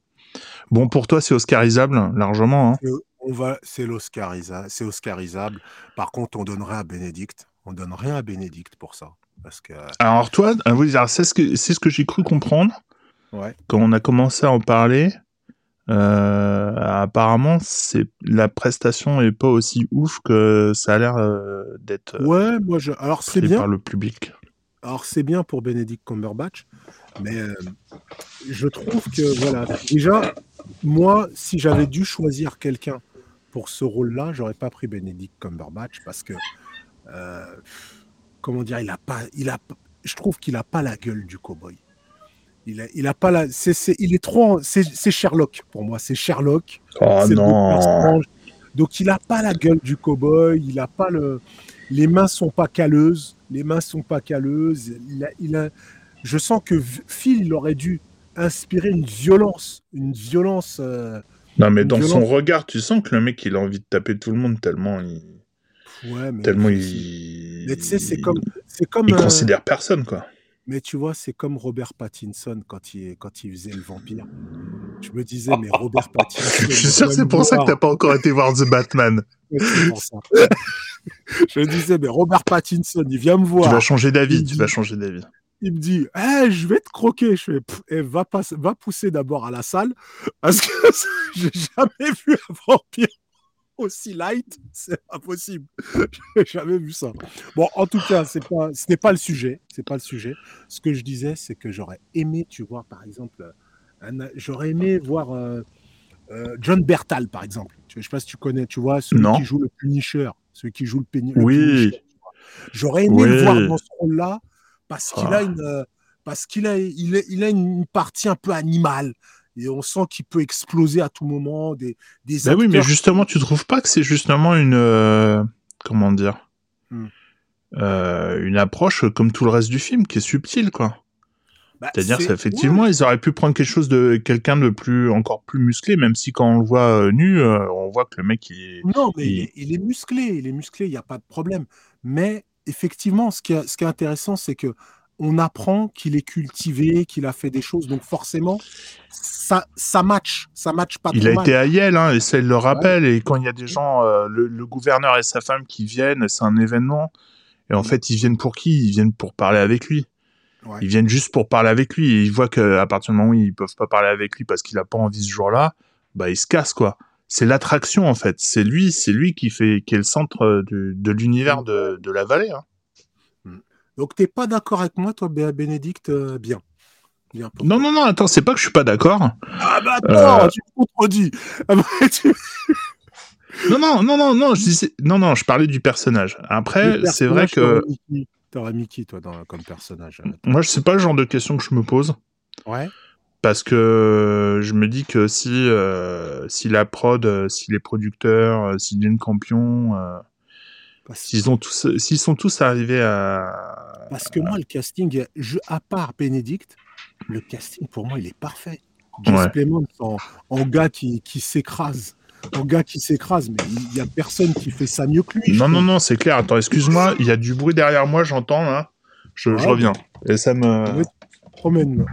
Bon, pour toi, c'est oscarisable, largement. Hein. On va, c'est l'oscarisable, c'est oscarisable. Par contre, on donnerait à Bénédicte. On donne rien à Bénédicte pour ça. Parce que... Alors toi, euh, c'est ce que, c'est ce que j'ai cru comprendre. Quand on a commencé à en parler, euh, apparemment, c'est la prestation est pas aussi ouf que ça a l'air euh, d'être. Ouais, moi je. Alors c'est bien par le public. Alors c'est bien pour Benedict Cumberbatch, mais je trouve que voilà, déjà moi, si j'avais dû choisir quelqu'un pour ce rôle-là, j'aurais pas pris Benedict Cumberbatch parce que, euh, comment dire, il a pas, il a, je trouve qu'il a pas la gueule du cowboy. Il a, il a pas la, c'est, il est trop, c'est, Sherlock pour moi, c'est Sherlock. Oh non. Donc il a pas la gueule du cowboy, il a pas le, les mains sont pas calleuses, les mains sont pas calleuses. Il a, il a, je sens que Phil il aurait dû inspirer une violence, une violence. Euh, non, mais dans son regard, tu sens que le mec, il a envie de taper tout le monde tellement il. Ouais, mais tellement il. Mais tu sais, c'est comme, c'est comme. Il considère personne, quoi. Mais tu vois, c'est comme Robert Pattinson quand il, quand il faisait le vampire. Je me disais, mais Robert Pattinson. Je suis sûr c'est pour ça que t'as pas encore été voir The Batman. je me disais, mais Robert Pattinson, il vient me voir. Tu vas changer d'avis, tu vas changer d'avis il me dit hey, je vais te croquer. Je fais eh, va, va pousser d'abord à la salle parce que j'ai jamais vu un vampire aussi light. C'est impossible. j'ai jamais vu ça. Bon, en tout cas, c'est pas, ce n'est pas le sujet. C'est pas le sujet. Ce que je disais, c'est que j'aurais aimé, tu vois, par exemple, j'aurais aimé voir euh, euh, John Bertal, par exemple. Je ne sais pas si tu connais, tu vois, celui qui joue le Punisher, celui qui joue le, Punisher. oui. J'aurais aimé le voir dans ce rôle-là parce qu'il a ah. une euh, parce qu'il a il, a une partie un peu animale. Et on sent qu'il peut exploser à tout moment des des bah oui mais justement tu trouves pas que c'est justement une euh, comment dire hmm. euh, une approche comme tout le reste du film qui est subtile quoi. Bah, c'est-à-dire effectivement ils auraient pu prendre quelque chose de quelqu'un de plus encore plus musclé même si quand on le voit nu on voit que le mec il est non mais il... il est musclé. Il est musclé il y a pas de problème. Mais effectivement, ce qui est, ce qui est intéressant, c'est que on apprend qu'il est cultivé, qu'il a fait des choses, donc forcément, ça, ça match, ça match pas. Il a été à Yale, hein, et ça il le rappelle. Et quand il y a des gens, euh, le, gouverneur et sa femme qui viennent, c'est un événement. Et en mm. fait, ils viennent pour qui? Ils viennent pour parler avec lui. Ils viennent juste pour parler avec lui. Et ils voient qu'à partir du moment où ils peuvent pas parler avec lui parce qu'il a pas envie ce jour-là, bah ils se cassent quoi. C'est l'attraction en fait. C'est lui, c'est lui qui fait, qui est le centre de, de l'univers de, de, la vallée. Hein. Hmm. Donc t'es pas d'accord avec moi, toi, Bénédicte euh, Bien. Bien non, non, non, attends, c'est pas que je suis pas d'accord. Ah bah attends, euh... tu me contredis. Ah bah, tu... non, non, non, non, non, je disais... non, non, je parlais du personnage. Après, c'est vrai que. T'aurais mis qui, toi, dans... comme personnage Moi, je sais pas le genre de question que je me pose. Ouais parce que je me dis que si euh, si la prod, euh, si les producteurs, euh, si Jane Campion, euh, s'ils ont tous, s'ils sont tous arrivés à. Parce que moi, le casting, je, à part Bénédicte, le casting pour moi, il est parfait. Jess ouais. en, en, gars qui, qui s'écrase. En gars qui s'écrase, mais il y a personne qui fait ça mieux que lui. Non, non, non, c'est clair. Attends, excuse-moi, il y a du bruit derrière moi, j'entends là. Je, ouais, je reviens. Et ça me. Promène.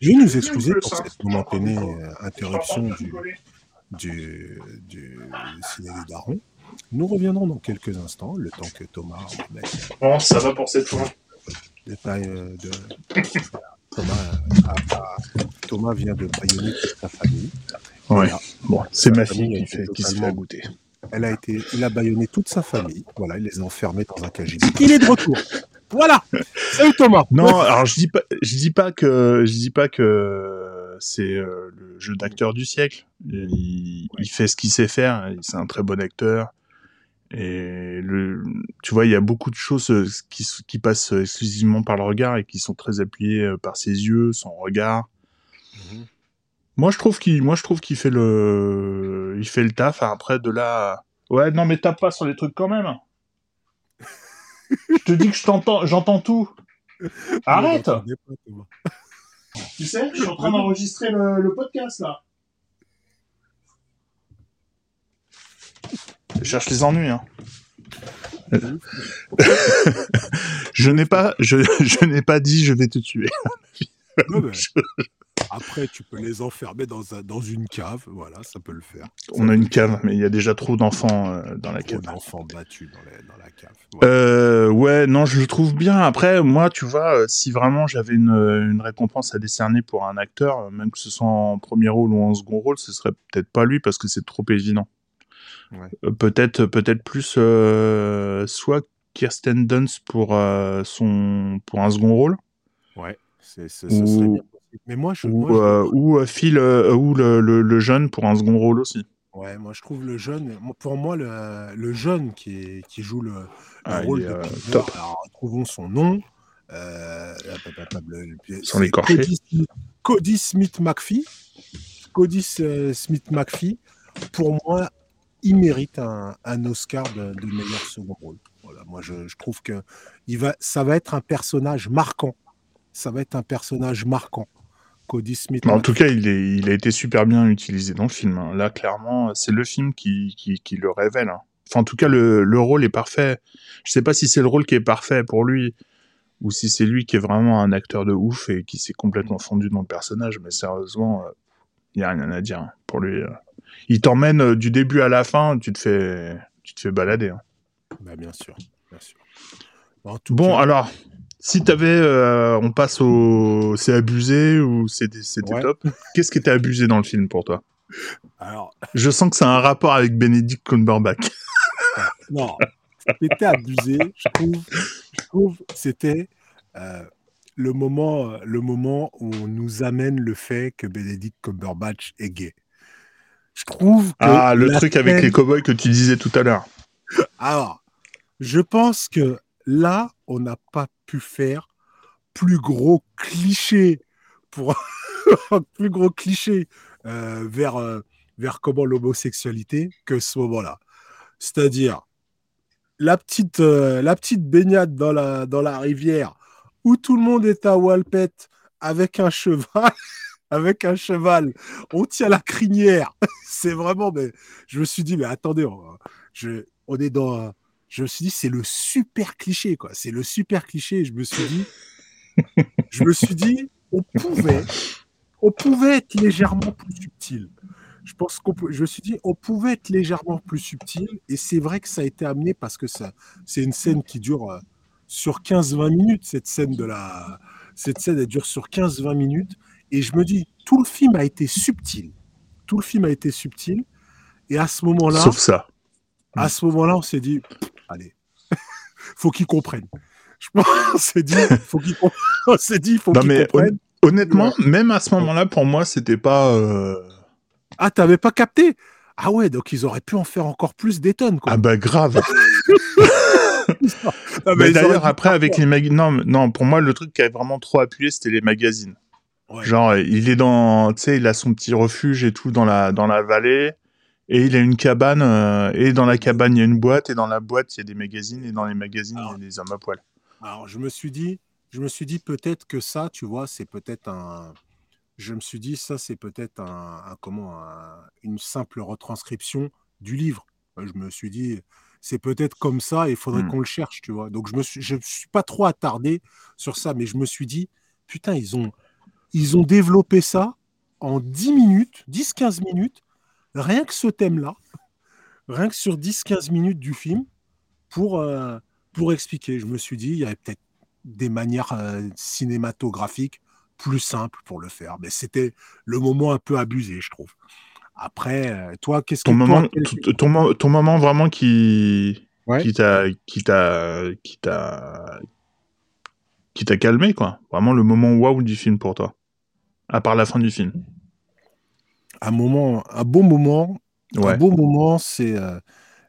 Je vais nous excuser pour cette momentanée interruption du, du, du ciné des darons. Nous reviendrons dans quelques instants, le temps que Thomas remette. Bon, ça va pour cette fois. Détail de. Thomas, a, a, Thomas vient de baïonner toute sa famille. Ouais. Voilà. Bon, c'est ma fille qui, fait, qui se fait goûter. Elle a été, il a baïonné toute sa famille. Voilà, il les a enfermés dans un cagibi. Il est de retour. Voilà. Salut Thomas. Non, alors je dis pas, je dis pas que, je dis pas que c'est euh, le jeu d'acteur du siècle. Il, il, fait ce qu'il sait faire. C'est un très bon acteur. Et le, tu vois, il y a beaucoup de choses euh, qui, qui passent exclusivement par le regard et qui sont très appuyées euh, par ses yeux, son regard. Mm -hmm. Moi, je trouve qu'il, moi, je trouve qu'il fait le, il fait le taf. Après, de là, ouais, non, mais tape pas sur les trucs quand même je te dis que je t'entends, j'entends tout. Arrête Tu sais, je suis en train d'enregistrer le, le, podcast là. Je cherche les ennuis. Hein. je n'ai pas, je, je n'ai pas dit je vais te tuer. Non, mais... Après, tu peux les enfermer dans, un, dans une cave, voilà, ça peut le faire. On a une cave, mais il y a déjà trop d'enfants euh, dans la trop cave. d'enfants battus dans, les, dans la cave. Euh, ouais, non, je le trouve bien. Après, moi, tu vois, euh, si vraiment j'avais une, une, récompense à décerner pour un acteur, même que ce soit en premier rôle ou en second rôle, ce serait peut-être pas lui parce que c'est trop évident. Ouais. Euh, peut-être, peut-être plus soit Kirsten Dunst pour son pour un second rôle. Ouais, c'est, ce serait bien mais moi, je, ou, moi, je... Euh, ou Phil, euh, ou le, le, le, jeune pour un second rôle aussi. Ouais, moi je trouve le jeune, pour moi le, le jeune qui, est, qui joue le, ah, rôle de euh, top. Alors, trouvons son nom. Euh, Sans l'écorcher. Cody, Cody Smith McPhee. Cody Smith McPhee, pour moi, il mérite un, un Oscar de, de, meilleur second rôle. Voilà, moi je, je trouve que il va, ça va être un personnage marquant. Ça va être un personnage marquant. Cody Smith. En tout cas, il, est, il, a été super bien utilisé dans le film. Hein. Là, clairement, c'est le film qui, qui, qui le révèle. Hein. Enfin, en tout cas, le, le, rôle est parfait. Je sais pas si c'est le rôle qui est parfait pour lui ou si c'est lui qui est vraiment un acteur de ouf et qui s'est complètement fondu dans le personnage. Mais sérieusement, il euh, n'y a rien à dire hein, pour lui. Euh. Il t'emmène euh, du début à la fin, tu te fais, tu te fais balader. Hein. Bah, bien sûr, bien sûr. bon, cas... alors, si t'avais, euh, on passe au, c'est abusé ou c'était ouais. top. Qu'est-ce qui était abusé dans le film pour toi? Alors, je sens que c'est un rapport avec Benedict Cumberbatch. non, c'était abusé. Je trouve, je trouve, c'était euh, le moment, le moment où on nous amène le fait que Benedict Cumberbatch est gay. Je trouve. ah, le truc scène... avec les cowboys que tu disais tout à l'heure. Alors, je pense que là, on n'a pas pu faire plus gros cliché pour plus gros cliché euh, vers euh, vers comment l'homosexualité que ce moment-là. C'est-à-dire la petite euh, la petite baignade dans la dans la rivière où tout le monde est à Walpet avec un cheval avec un cheval, on tient la crinière. C'est vraiment mais je me suis dit mais attendez, on, je, on est dans je me suis dit, c'est le super cliché, quoi. C'est le super cliché. Je me suis dit, je me suis dit, on pouvait, on pouvait être légèrement plus subtil. Je pense qu'on je me suis dit, on pouvait être légèrement plus subtil. Et c'est vrai que ça a été amené parce que ça, c'est une scène qui dure euh, sur 15-20 minutes. Cette scène de la, cette scène, elle dure sur 15-20 minutes. Et je me dis, tout le film a été subtil. Tout le film a été subtil. Et à ce moment-là. Sauf ça. À ce moment-là, on s'est dit, allez, faut qu'ils comprennent. Je pense on s'est dit, faut qu'ils comprennent. S'est dit, faut qu'ils comprennent. Honnêtement, même à ce moment-là, pour moi, c'était pas. Euh... Ah, t'avais pas capté? Ah ouais, donc ils auraient pu en faire encore plus des tonnes. Quoi. Ah bah grave. mais d'ailleurs, après, avec les magazines. Non, non, pour moi, le truc qui a vraiment trop appuyé, c'était les magazines. Genre, il est dans. Tu sais, il a son petit refuge et tout dans la, dans la vallée. Et il a une cabane. Euh, et dans la cabane, il y a une boîte. Et dans la boîte, il y a des magazines. Et dans les magazines, il y a des hommes à poil. Alors, je me suis dit, je me suis dit peut-être que ça, tu vois, c'est peut-être un. Je me suis dit, ça, c'est peut-être un, comment, une simple retranscription du livre. Je me suis dit, c'est peut-être comme ça, il faudrait hmm. qu'on le cherche, tu vois. Donc je me suis, je suis pas trop attardé sur ça, mais je me suis dit, putain, ils ont, ils ont développé ça en 10 minutes, 10-15 minutes, rien que ce thème-là, rien que sur 10-15 minutes du film, pour, euh, pour expliquer. Je me suis dit, il y avait peut-être des manières euh, cinématographiques plus simples pour le faire. Mais c'était le moment un peu abusé, je trouve. Après, euh, toi, qu'est-ce que ton moment, ton, ton, moment vraiment qui qui t'a qui t'a qui t'a qui t'a calmé quoi. Vraiment le moment waouh du film pour toi. À part la fin du film. Un moment, un beau moment. Un beau moment, c'est euh,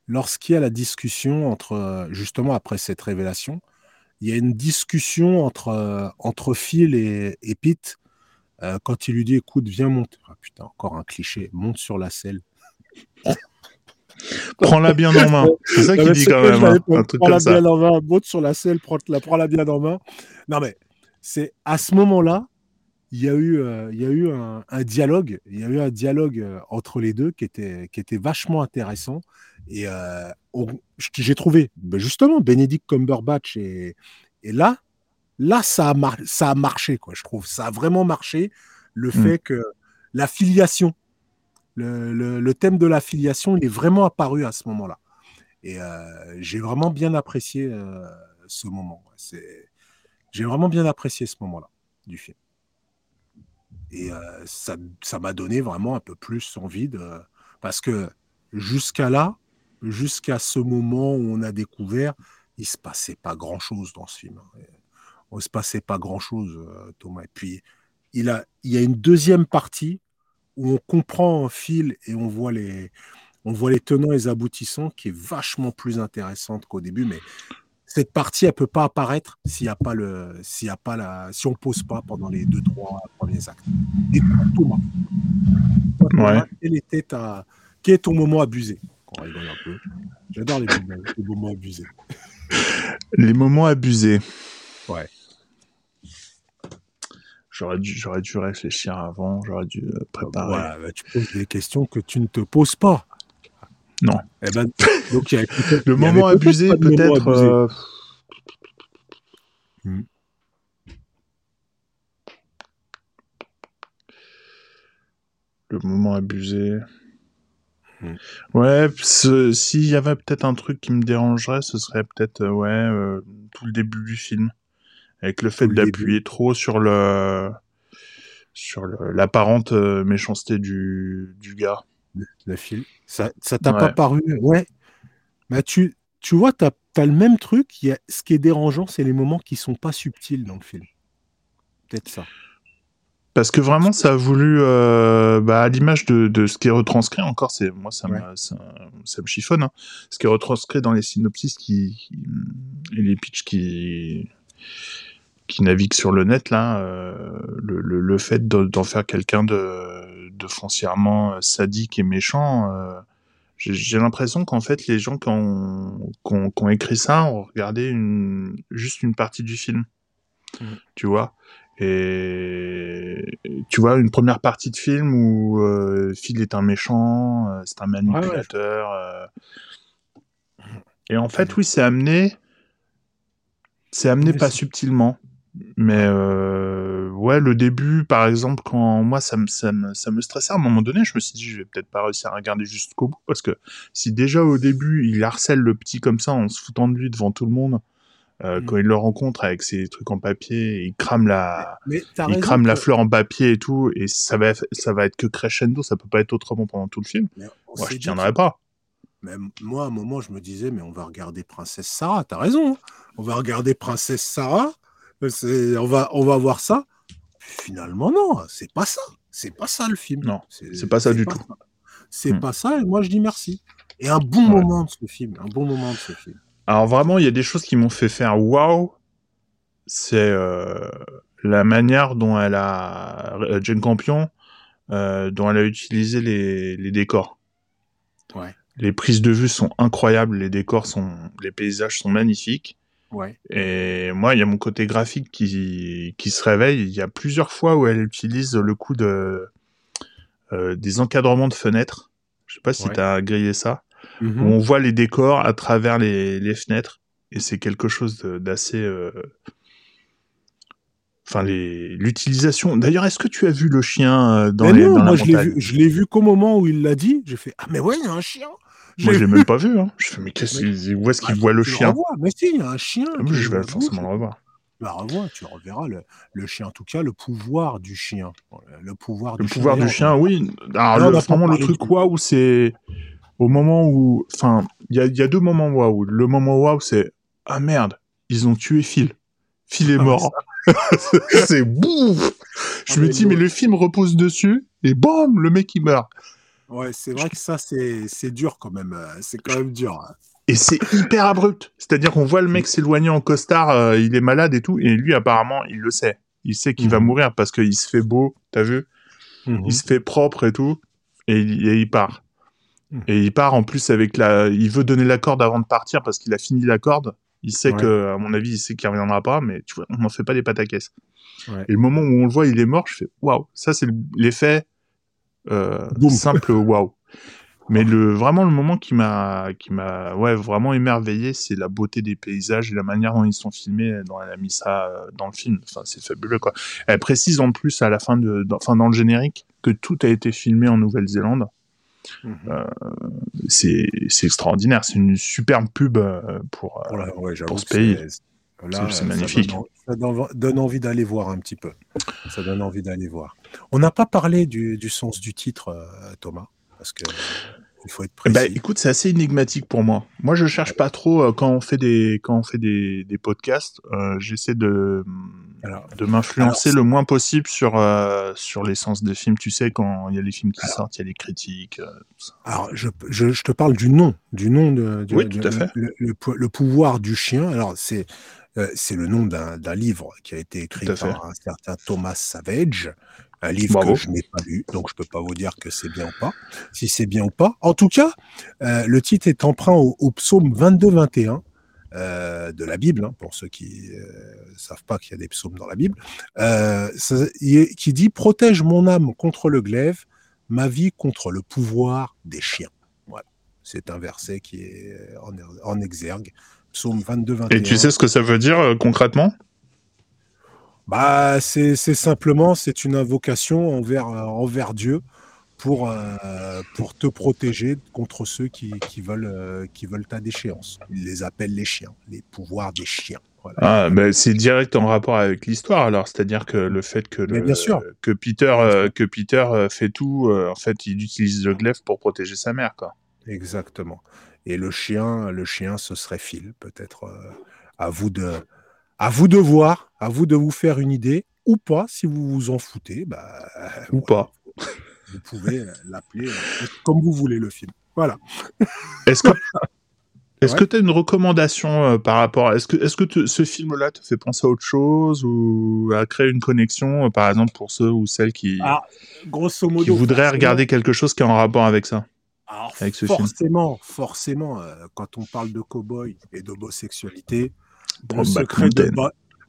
lorsqu'il y a la discussion entre justement après cette révélation il y a une discussion entre, euh, entre Phil et, et Pete euh, quand il lui dit écoute, viens monter. Ah, putain, encore un cliché, monte sur la selle. Prends-la bien en main. C'est ça qu'il dit quand même. Hein, prends-la bien en main, monte sur la selle, prends-la prends bien en main. Non, mais c'est à ce moment-là, il y a eu, euh, il y a eu un, un, dialogue, il y a eu un dialogue entre les deux qui était, qui était vachement intéressant. Et euh, j'ai trouvé, ben justement, Benedict Cumberbatch et, et là, là, ça a, ça a marché, quoi, je trouve. Ça a vraiment marché. Le mmh. fait que la filiation, le, le, thème de la filiation, il est vraiment apparu à ce moment-là. Et euh, j'ai vraiment bien apprécié euh, ce moment. J'ai vraiment bien apprécié ce moment-là du film. Et euh, ça m'a donné vraiment un peu plus envie de. Parce que jusqu'à là, jusqu'à ce moment où on a découvert, il se passait pas grand-chose dans ce film. Il se passait pas grand-chose, euh, Thomas. Et puis, il, a, il y a une deuxième partie où on comprend un fil et on voit les, on voit les tenants et les aboutissants qui est vachement plus intéressante qu'au début. Mais cette partie, elle peut pas apparaître s'il y a pas le, s'il y a pas la, si on pose pas pendant les deux, trois premiers actes. Et Thomas, ouais. quel était ta, quel est ton moment abusé? J'adore les, moments abusés. Les moments abusés. Ouais. J'aurais dû, j'aurais dû réfléchir avant, j'aurais dû euh, préparer. Bah, tu poses des questions que tu ne te poses pas. Non. Eh ben, donc, le moment abusé, peut-être. Euh, hmm. Le moment abusé. Ouais, s'il y avait peut-être un truc qui me dérangerait, ce serait peut-être euh, ouais euh, tout le début du film, avec le fait d'appuyer trop sur le sur l'apparente euh, méchanceté du, du gars. La file. Ça ça t'a pas paru Ouais. Bah tu tu vois, t'as as le même truc. Y a, ce qui est dérangeant, c'est les moments qui sont pas subtils dans le film. Peut-être ça. Parce que vraiment, ça a voulu, euh, bah, à l'image de, de, ce qui est retranscrit, encore, c'est moi, ça, me, ça, me chiffonne. Hein. Ce qui est retranscrit dans les synopsis qui, et les pitchs qui, qui naviguent sur le net, là, euh, le, le, le, fait d'en faire quelqu'un de, de foncièrement sadique et méchant, euh, j'ai l'impression qu'en fait, les gens qui ont, qui ont, qui ont, écrit ça ont regardé une, juste une partie du film. Mmh. Tu vois? Et tu vois, une première partie de film où euh, Phil est un méchant, euh, c'est un manipulateur. Euh. Et en fait, oui, c'est amené. C'est amené pas subtilement. Mais ouais, le début, par exemple, quand moi, ça me, ça, me, ça me stressait à un moment donné, je me suis dit, je vais peut-être pas réussir à regarder jusqu'au bout. Parce que si déjà au début, il harcèle le petit comme ça en se foutant de lui devant tout le monde, Euh, Mm. Quand il le rencontre avec ses trucs en papier, il crame la, Mais il crame la fleur en papier et tout, et ça va, ça va être que crescendo, ça peut pas être autrement pendant tout le film. Moi, je tiendrai que- pas. Moi, à un moment, je me disais, mais on va regarder Princesse Sarah. T'as raison. hein. On va regarder Princesse Sarah. On va, on va voir ça. Finalement, non, c'est pas ça. C'est pas ça le film. Non, c'est pas ça du tout. C'est Hmm. pas ça. Et moi, je dis merci. Et un bon Ouais. moment de ce film. Un bon moment de ce film. Alors vraiment, il y a des choses qui m'ont fait faire waouh. C'est euh, la manière dont elle a euh, Jane Campion, euh, dont elle a utilisé les, les décors. Ouais. Les prises de vue sont incroyables, les décors sont, les paysages sont magnifiques. Ouais. Et moi, il y a mon côté graphique qui, qui se réveille. Il y a plusieurs fois où elle utilise le coup de euh, des encadrements de fenêtres. Je sais pas si Ouais. tu as grillé ça Mhm. où on voit les décors à travers les, les fenêtres et c'est quelque chose d'assez euh, enfin les l'utilisation d'ailleurs est-ce que tu as vu le chien euh, dans, Mais les, non, dans la moi, je l'ai montagne? vu, je l'ai vu qu'au moment où il l'a dit. J'ai fait Ah, mais ouais, il y a un chien. Moi l'ai je l'ai vu. même pas vu hein. je fais mais qu'est-ce où est-ce qu'il voit le tu chien? revois. Mais si, il y a un chien. Ah, moi, qui je vais forcément le revoir Bah, revois, tu reverras le, le chien. En tout cas, le pouvoir du chien. Le pouvoir le du pouvoir chien. du chien oui alors Là, on le, vraiment le truc waouh c'est au moment où enfin il y a, il y a deux moments waouh le moment waouh c'est ah merde ils ont tué Phil Phil est Ah, mort c'est bouf je Ah, me mais dis mais le film repose dessus et bam le mec il meurt Ouais, c'est vrai que ça, c'est c'est dur quand même. euh, C'est quand même dur. hein. et c'est hyper abrupt c'est-à-dire qu'on voit le mec s'éloigner en costard euh, il est malade et tout et lui apparemment il le sait il sait qu'il va Mhm. mourir parce qu'il se fait beau t'as vu? Il se fait propre et tout et il, et il part Mhm. et il part en plus avec la il veut donner la corde avant de partir parce qu'il a fini la corde il sait Ouais. que à mon avis il sait qu'il reviendra pas mais tu vois on n'en fait pas des pâtes à caisse Ouais. et le moment où on le voit il est mort je fais waouh ça c'est l'effet euh, simple waouh. Mais le vraiment le moment qui m'a qui m'a ouais vraiment émerveillé c'est la beauté des paysages et la manière dont ils sont filmés dont elle a mis ça euh, dans le film. Enfin c'est fabuleux quoi. Elle précise en plus à la fin de dans, enfin dans le générique que tout a été filmé en Nouvelle-Zélande. Mhm. c'est c'est extraordinaire. C'est une superbe pub euh, pour euh, Voilà, ouais, pour ce pays. C'est- C'est- Là, c'est magnifique. Ça, donne, ça donne- donne envie d'aller voir un petit peu. Ça donne envie d'aller voir. On n'a pas parlé du, du sens du titre, euh, Thomas, parce que il faut être Eh précis. ben, écoute, c'est assez énigmatique pour moi. Moi, je cherche pas trop euh, quand on fait des quand on fait des, des podcasts. euh, J'essaie de Alors- de m'influencer le moins possible sur euh, sur l'essence des films. Tu sais, quand il y a les films qui sortent, il y a les critiques. tout ça. Alors, je, je- je te parle du nom, du nom de, du- Oui, tout à fait. Le, le pouvoir du chien. Alors, c'est euh, c'est le nom d'un livre qui a été écrit par un certain Thomas Savage, un livre Bravo. que je n'ai pas lu, donc je peux pas vous dire que c'est bien ou pas, si c'est bien ou pas. En tout cas, euh, le titre est emprunt au, au psaume 22-21 euh, de la Bible, hein, pour ceux qui euh, savent pas qu'il y a des psaumes dans la Bible, ça- il est- qui dit protège mon âme contre le glaive, ma vie contre le pouvoir des chiens. Voilà, c'est un verset qui est en, en exergue, psaume 22-21. Et tu sais ce que ça veut dire euh, concrètement? Bah, c'est simplement, c'est une invocation envers, euh, envers Dieu pour, euh, pour te protéger contre ceux qui, qui, veulent, euh, qui veulent ta déchéance. Il les appelle les chiens, les pouvoirs des chiens. Voilà. Ah, ben c'est direct en rapport avec l'histoire. Alors, c'est-à-dire que le fait que Mais le, bien sûr. que Peter euh, que Peter fait tout, en fait, il utilise le glaive pour protéger sa mère, quoi. Exactement. Et le chien, le chien, ce serait Phil. Peut-être euh, à vous de, à vous de voir, à vous de vous faire une idée ou pas. Si vous vous en foutez, bah, Ou pas. Vous pouvez l'appeler euh, comme vous voulez le film. Voilà. Est-ce que est-ce Ouais. que tu as une recommandation euh, par rapport à... Est-ce que, est-ce que te- ce film-là te fait penser à autre chose ou à créer une connexion, euh, par exemple, pour ceux ou celles qui, Ah, Grosso modo. qui voudraient forcément- regarder quelque chose qui est en rapport avec ça? Alors, avec ce film. forcément, forcément, euh, quand on parle de cow-boy et d'homosexualité, le secret, de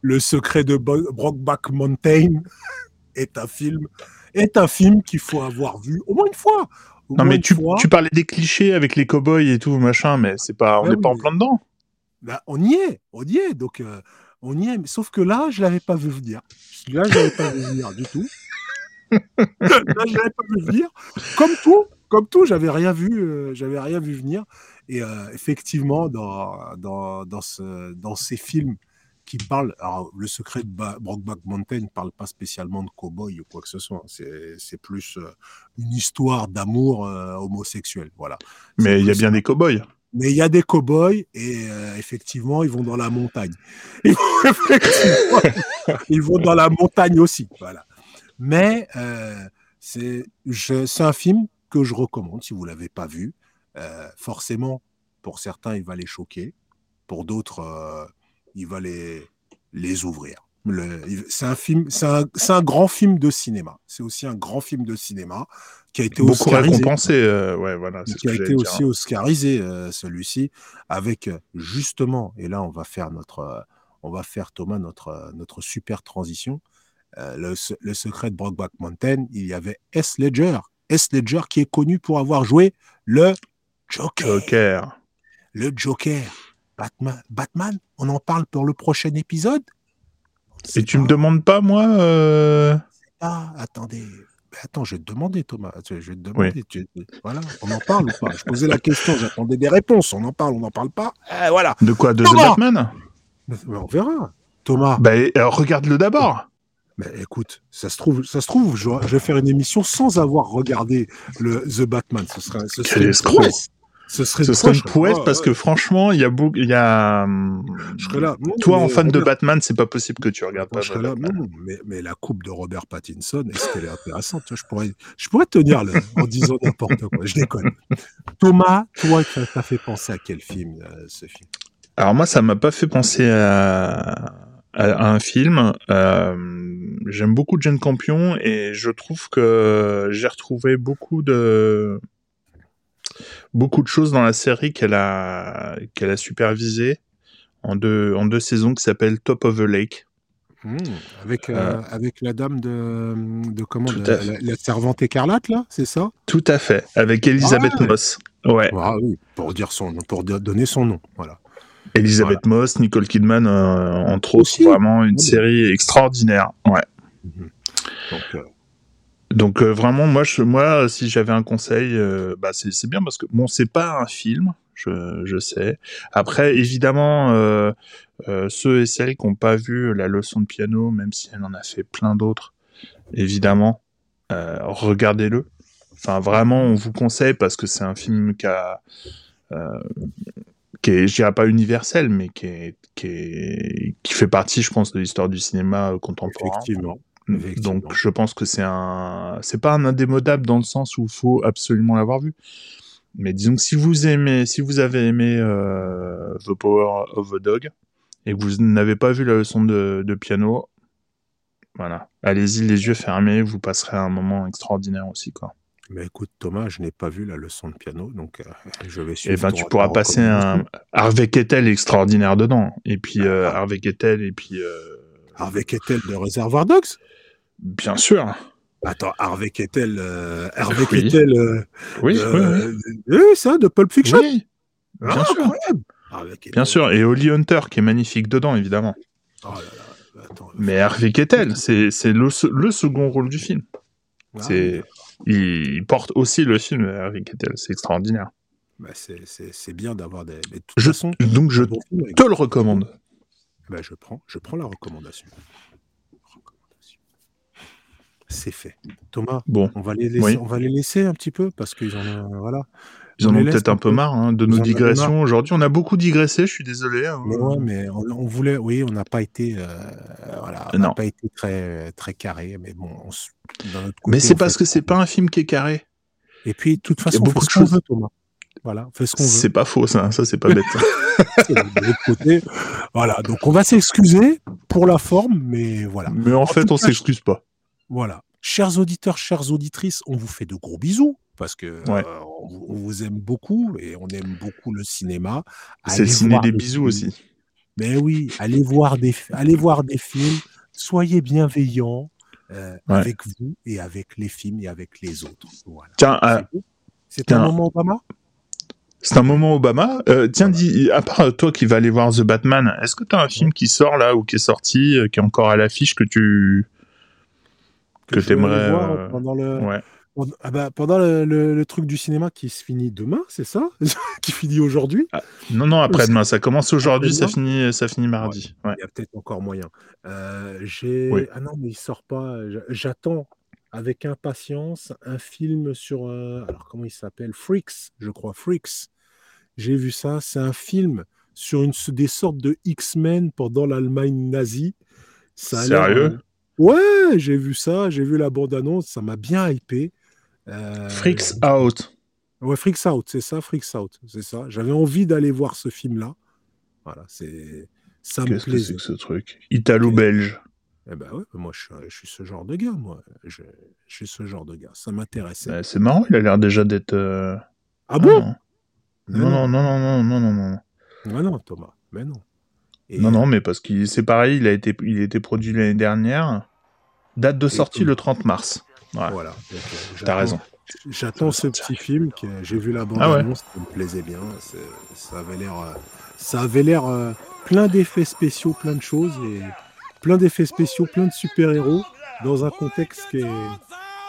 le secret de Brokeback Mountain est un film, est un film qu'il faut avoir vu au moins une fois. Au Non, mais tu, fois. tu parlais des clichés avec les cow-boys et tout, machin, mais c'est pas, on n'est pas oui. en plein dedans. Bah, on y est, on y est. Donc, euh, on y est. Mais sauf que là, je l'avais pas vu venir. Là, je l'avais pas vu venir du tout. là, je l'avais pas vu venir. Comme tout, comme tout, j'avais rien vu, euh, j'avais rien vu venir. Et euh, effectivement, dans, dans, dans, ce, dans ces films qui parlent, alors le secret de ba Brokeback Mountain ne parle pas spécialement de cow-boy ou quoi que ce soit. C'est plus euh, une histoire d'amour homosexuel, voilà. Mais il y a bien des cow-boys. Mais il y a des cow-boys et effectivement, ils vont dans la montagne. Ils vont, ils vont dans la montagne aussi, voilà. Mais c'est un film que je recommande si vous l'avez pas vu. Euh, forcément, pour certains, il va les choquer. Pour d'autres, euh, il va les, les ouvrir. C'est un film, c'est un, un, grand film de cinéma. C'est aussi un grand film de cinéma qui a été beaucoup récompensé. Euh, ouais, voilà, qui a été aussi oscarisé celui-ci avec justement. Et là, on va faire notre, on va faire Thomas notre notre super transition. Le, le, secret de Brockback Mountain, il y avait S. Ledger S. Ledger qui est connu pour avoir joué le Joker. Le Joker. Batman, Batman, on en parle pour le prochain épisode? Et tu me demandes pas, moi euh... Ah, attendez. Attends, je vais te demander, Thomas. Je vais te demander. Voilà, on en parle ou pas? Je posais la question, j'attendais des réponses. On en parle, on n'en parle pas? Eh, voilà. De quoi? De The Batman? On verra. Thomas. Bah, regarde-le d'abord. Mais écoute, ça se trouve, ça se trouve, je, vais faire une émission sans avoir regardé le The Batman. Ce serait, ce serait Ce serait, ce serait une poète parce que franchement, il y a beaucoup, il y a. Je là. Toi, en fan de Batman, c'est pas possible que tu regardes pas. Je là. Non, mais, mais, la coupe de Robert Pattinson, est-ce qu'elle est intéressante? Je pourrais, je pourrais tenir le, en disant n'importe quoi. Je déconne. Thomas, toi, ça t'a fait penser à quel film, euh, ce film? Alors moi, ça m'a pas fait penser à à, un film. Euh, J'aime beaucoup Jane Campion et je trouve que j'ai retrouvé beaucoup de beaucoup de choses dans la série qu'elle a qu'elle a supervisé en deux en deux saisons qui s'appelle Top of the Lake. Mmh, avec, euh, euh, avec la dame de, de comment de, la, servante écarlate là, c'est ça? Tout à fait, avec Elisabeth Moss. Ouais. Ah, oui, pour dire son pour donner son nom, voilà. Elisabeth Moss, Nicole Kidman, euh, entre autres, vraiment une série extraordinaire. Ouais. Mhm. Donc, euh, euh, vraiment, moi, je, moi, si j'avais un conseil, bah, c'est bien parce que bon, c'est pas un film, je, je sais. Après, évidemment, ceux et celles qui n'ont pas vu la leçon de piano, même si elle en a fait plein d'autres, évidemment, regardez-le. Enfin, vraiment, on vous conseille parce que c'est un film qui a qui est, je dirais pas universel, mais qui, est, qui, est, qui fait partie, je pense, de l'histoire du cinéma euh, contemporain. Effectivement. Donc, je pense que c'est un, c'est pas un indémodable dans le sens où il faut absolument l'avoir vu. Mais disons que si vous aimez, si vous avez aimé euh, The Power of the Dog et que vous n'avez pas vu la leçon de, de piano, voilà, allez-y les yeux fermés, vous passerez un moment extraordinaire aussi, quoi. Mais écoute, Thomas, je n'ai pas vu la leçon de piano, donc euh, je vais suivre. Eh ben, tu pourras passer un Harvey Kettel extraordinaire dedans. Et puis euh, ah. Harvey Kettel, et puis. Euh... Harvey Kettel de Reservoir Dogs? Bien sûr. Attends, Harvey Kettel. Harvey oui. Kettel. oui, oui, oui. ça, de Pulp Fiction? Oui. Bien ah, sûr. Bien sûr. Et Holly Hunter, qui est magnifique dedans, évidemment. Oh là là. Attends, Mais Harvey Kettel, c'est le, le second rôle du film. Ah, c'est il porte aussi le film Kettel. C'est extraordinaire. Bah c'est bien d'avoir des. De je, façon, donc je te le recommande. Bah je prends, je prends la recommandation. C'est fait. Thomas, bon. on, va les laisser, on va les laisser un petit peu parce qu'ils en ont. Voilà. Ils en ont peut-être un peu marre hein, de nos digressions. Aujourd'hui, on a beaucoup digressé, je suis désolé. Hein. Mais ouais, mais on, voulait, oui, on n'a pas été, euh, voilà, on n'a pas été très, très carré, mais bon. mais c'est parce que c'est pas un film qui est carré. Et puis, de toute façon, on qu'on veut, Thomas. Voilà, fait ce qu'on veut. C'est pas faux, ça. Ça, c'est pas bête. de l'autre côté, voilà. Donc, on va s'excuser pour la forme, mais voilà. Mais en, fait, on s'excuse pas. Voilà. Chers auditeurs, chères auditrices, on vous fait de gros bisous parce que euh, on, vous aime beaucoup et on aime beaucoup le cinéma. C'est le ciné des bisous aussi. Mais oui, allez voir des, allez voir des films, soyez bienveillants euh, avec vous et avec les films et avec les autres. Tiens, c'est un moment Obama? C'est un moment Obama. Euh, tiens, dis, à part toi qui vas aller voir The Batman, est-ce que tu as un film qui sort là ou qui est sorti, qui est encore à l'affiche que tu que, tu aimerais pendant le. Ouais ah bah, pendant le, le- le truc du cinéma qui se finit demain, c'est ça? Qui finit aujourd'hui? Ah, Non, non, après-demain. Ça commence aujourd'hui, ça finit, ça finit mardi. Ouais. Il y a peut-être encore moyen. Euh, j'ai... Oui. Ah non, mais il sort pas. J'attends avec impatience un film sur... euh, Alors, comment il s'appelle? Freaks, je crois. Freaks. J'ai vu ça. C'est un film sur une, des sortes de X-Men pendant l'Allemagne nazie. Ça Sérieux? Ouais, j'ai vu ça. J'ai vu la bande-annonce. Ça m'a bien hypé. Euh, Freaks Out. Ouais, Freaks Out, c'est ça, Freaks Out, c'est ça. J'avais envie d'aller voir ce film-là. Voilà, c'est ça me Qu'est-ce que c'est que ce truc? Italo-belge. Eh ben ouais, moi je, suis- je suis ce genre de gars, moi. Je, je suis ce genre de gars. Ça m'intéressait. Ouais, c'est marrant, il a l'air déjà d'être. euh, Ah bon? Non. Mais non, non, non, non, non, non, non, non. Mais non, Thomas, mais non. Et- Non, non, mais parce que c'est pareil, il a été, il a été produit l'année dernière. Date de sortie le 30 mars. Ouais. Voilà. donc, euh, T'as j'attends- raison. J'attends ce petit film que j'ai vu la Ah bande-annonce, ça me plaisait bien. c'est- Ça avait l'air, euh, ça avait l'air euh, plein d'effets spéciaux, plein de choses et plein d'effets spéciaux, plein de super-héros dans un contexte qui, est-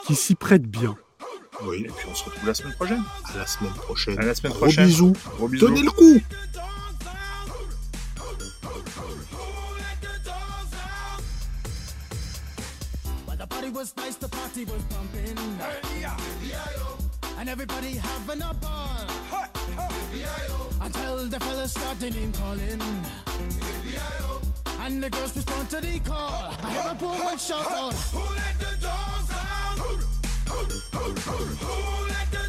qui s'y prête bien. Oui, et puis on se retrouve la semaine prochaine. À la semaine prochaine. À la semaine Gros prochaine. bisous. Gros bisous. Tenez le coup. Was nice, the party was pumping. And everybody having a ball. Until the fellas started name calling. And the girls respond to the call. I hear a poor one shout out. Who let the dogs out? Who, who, who, Who let the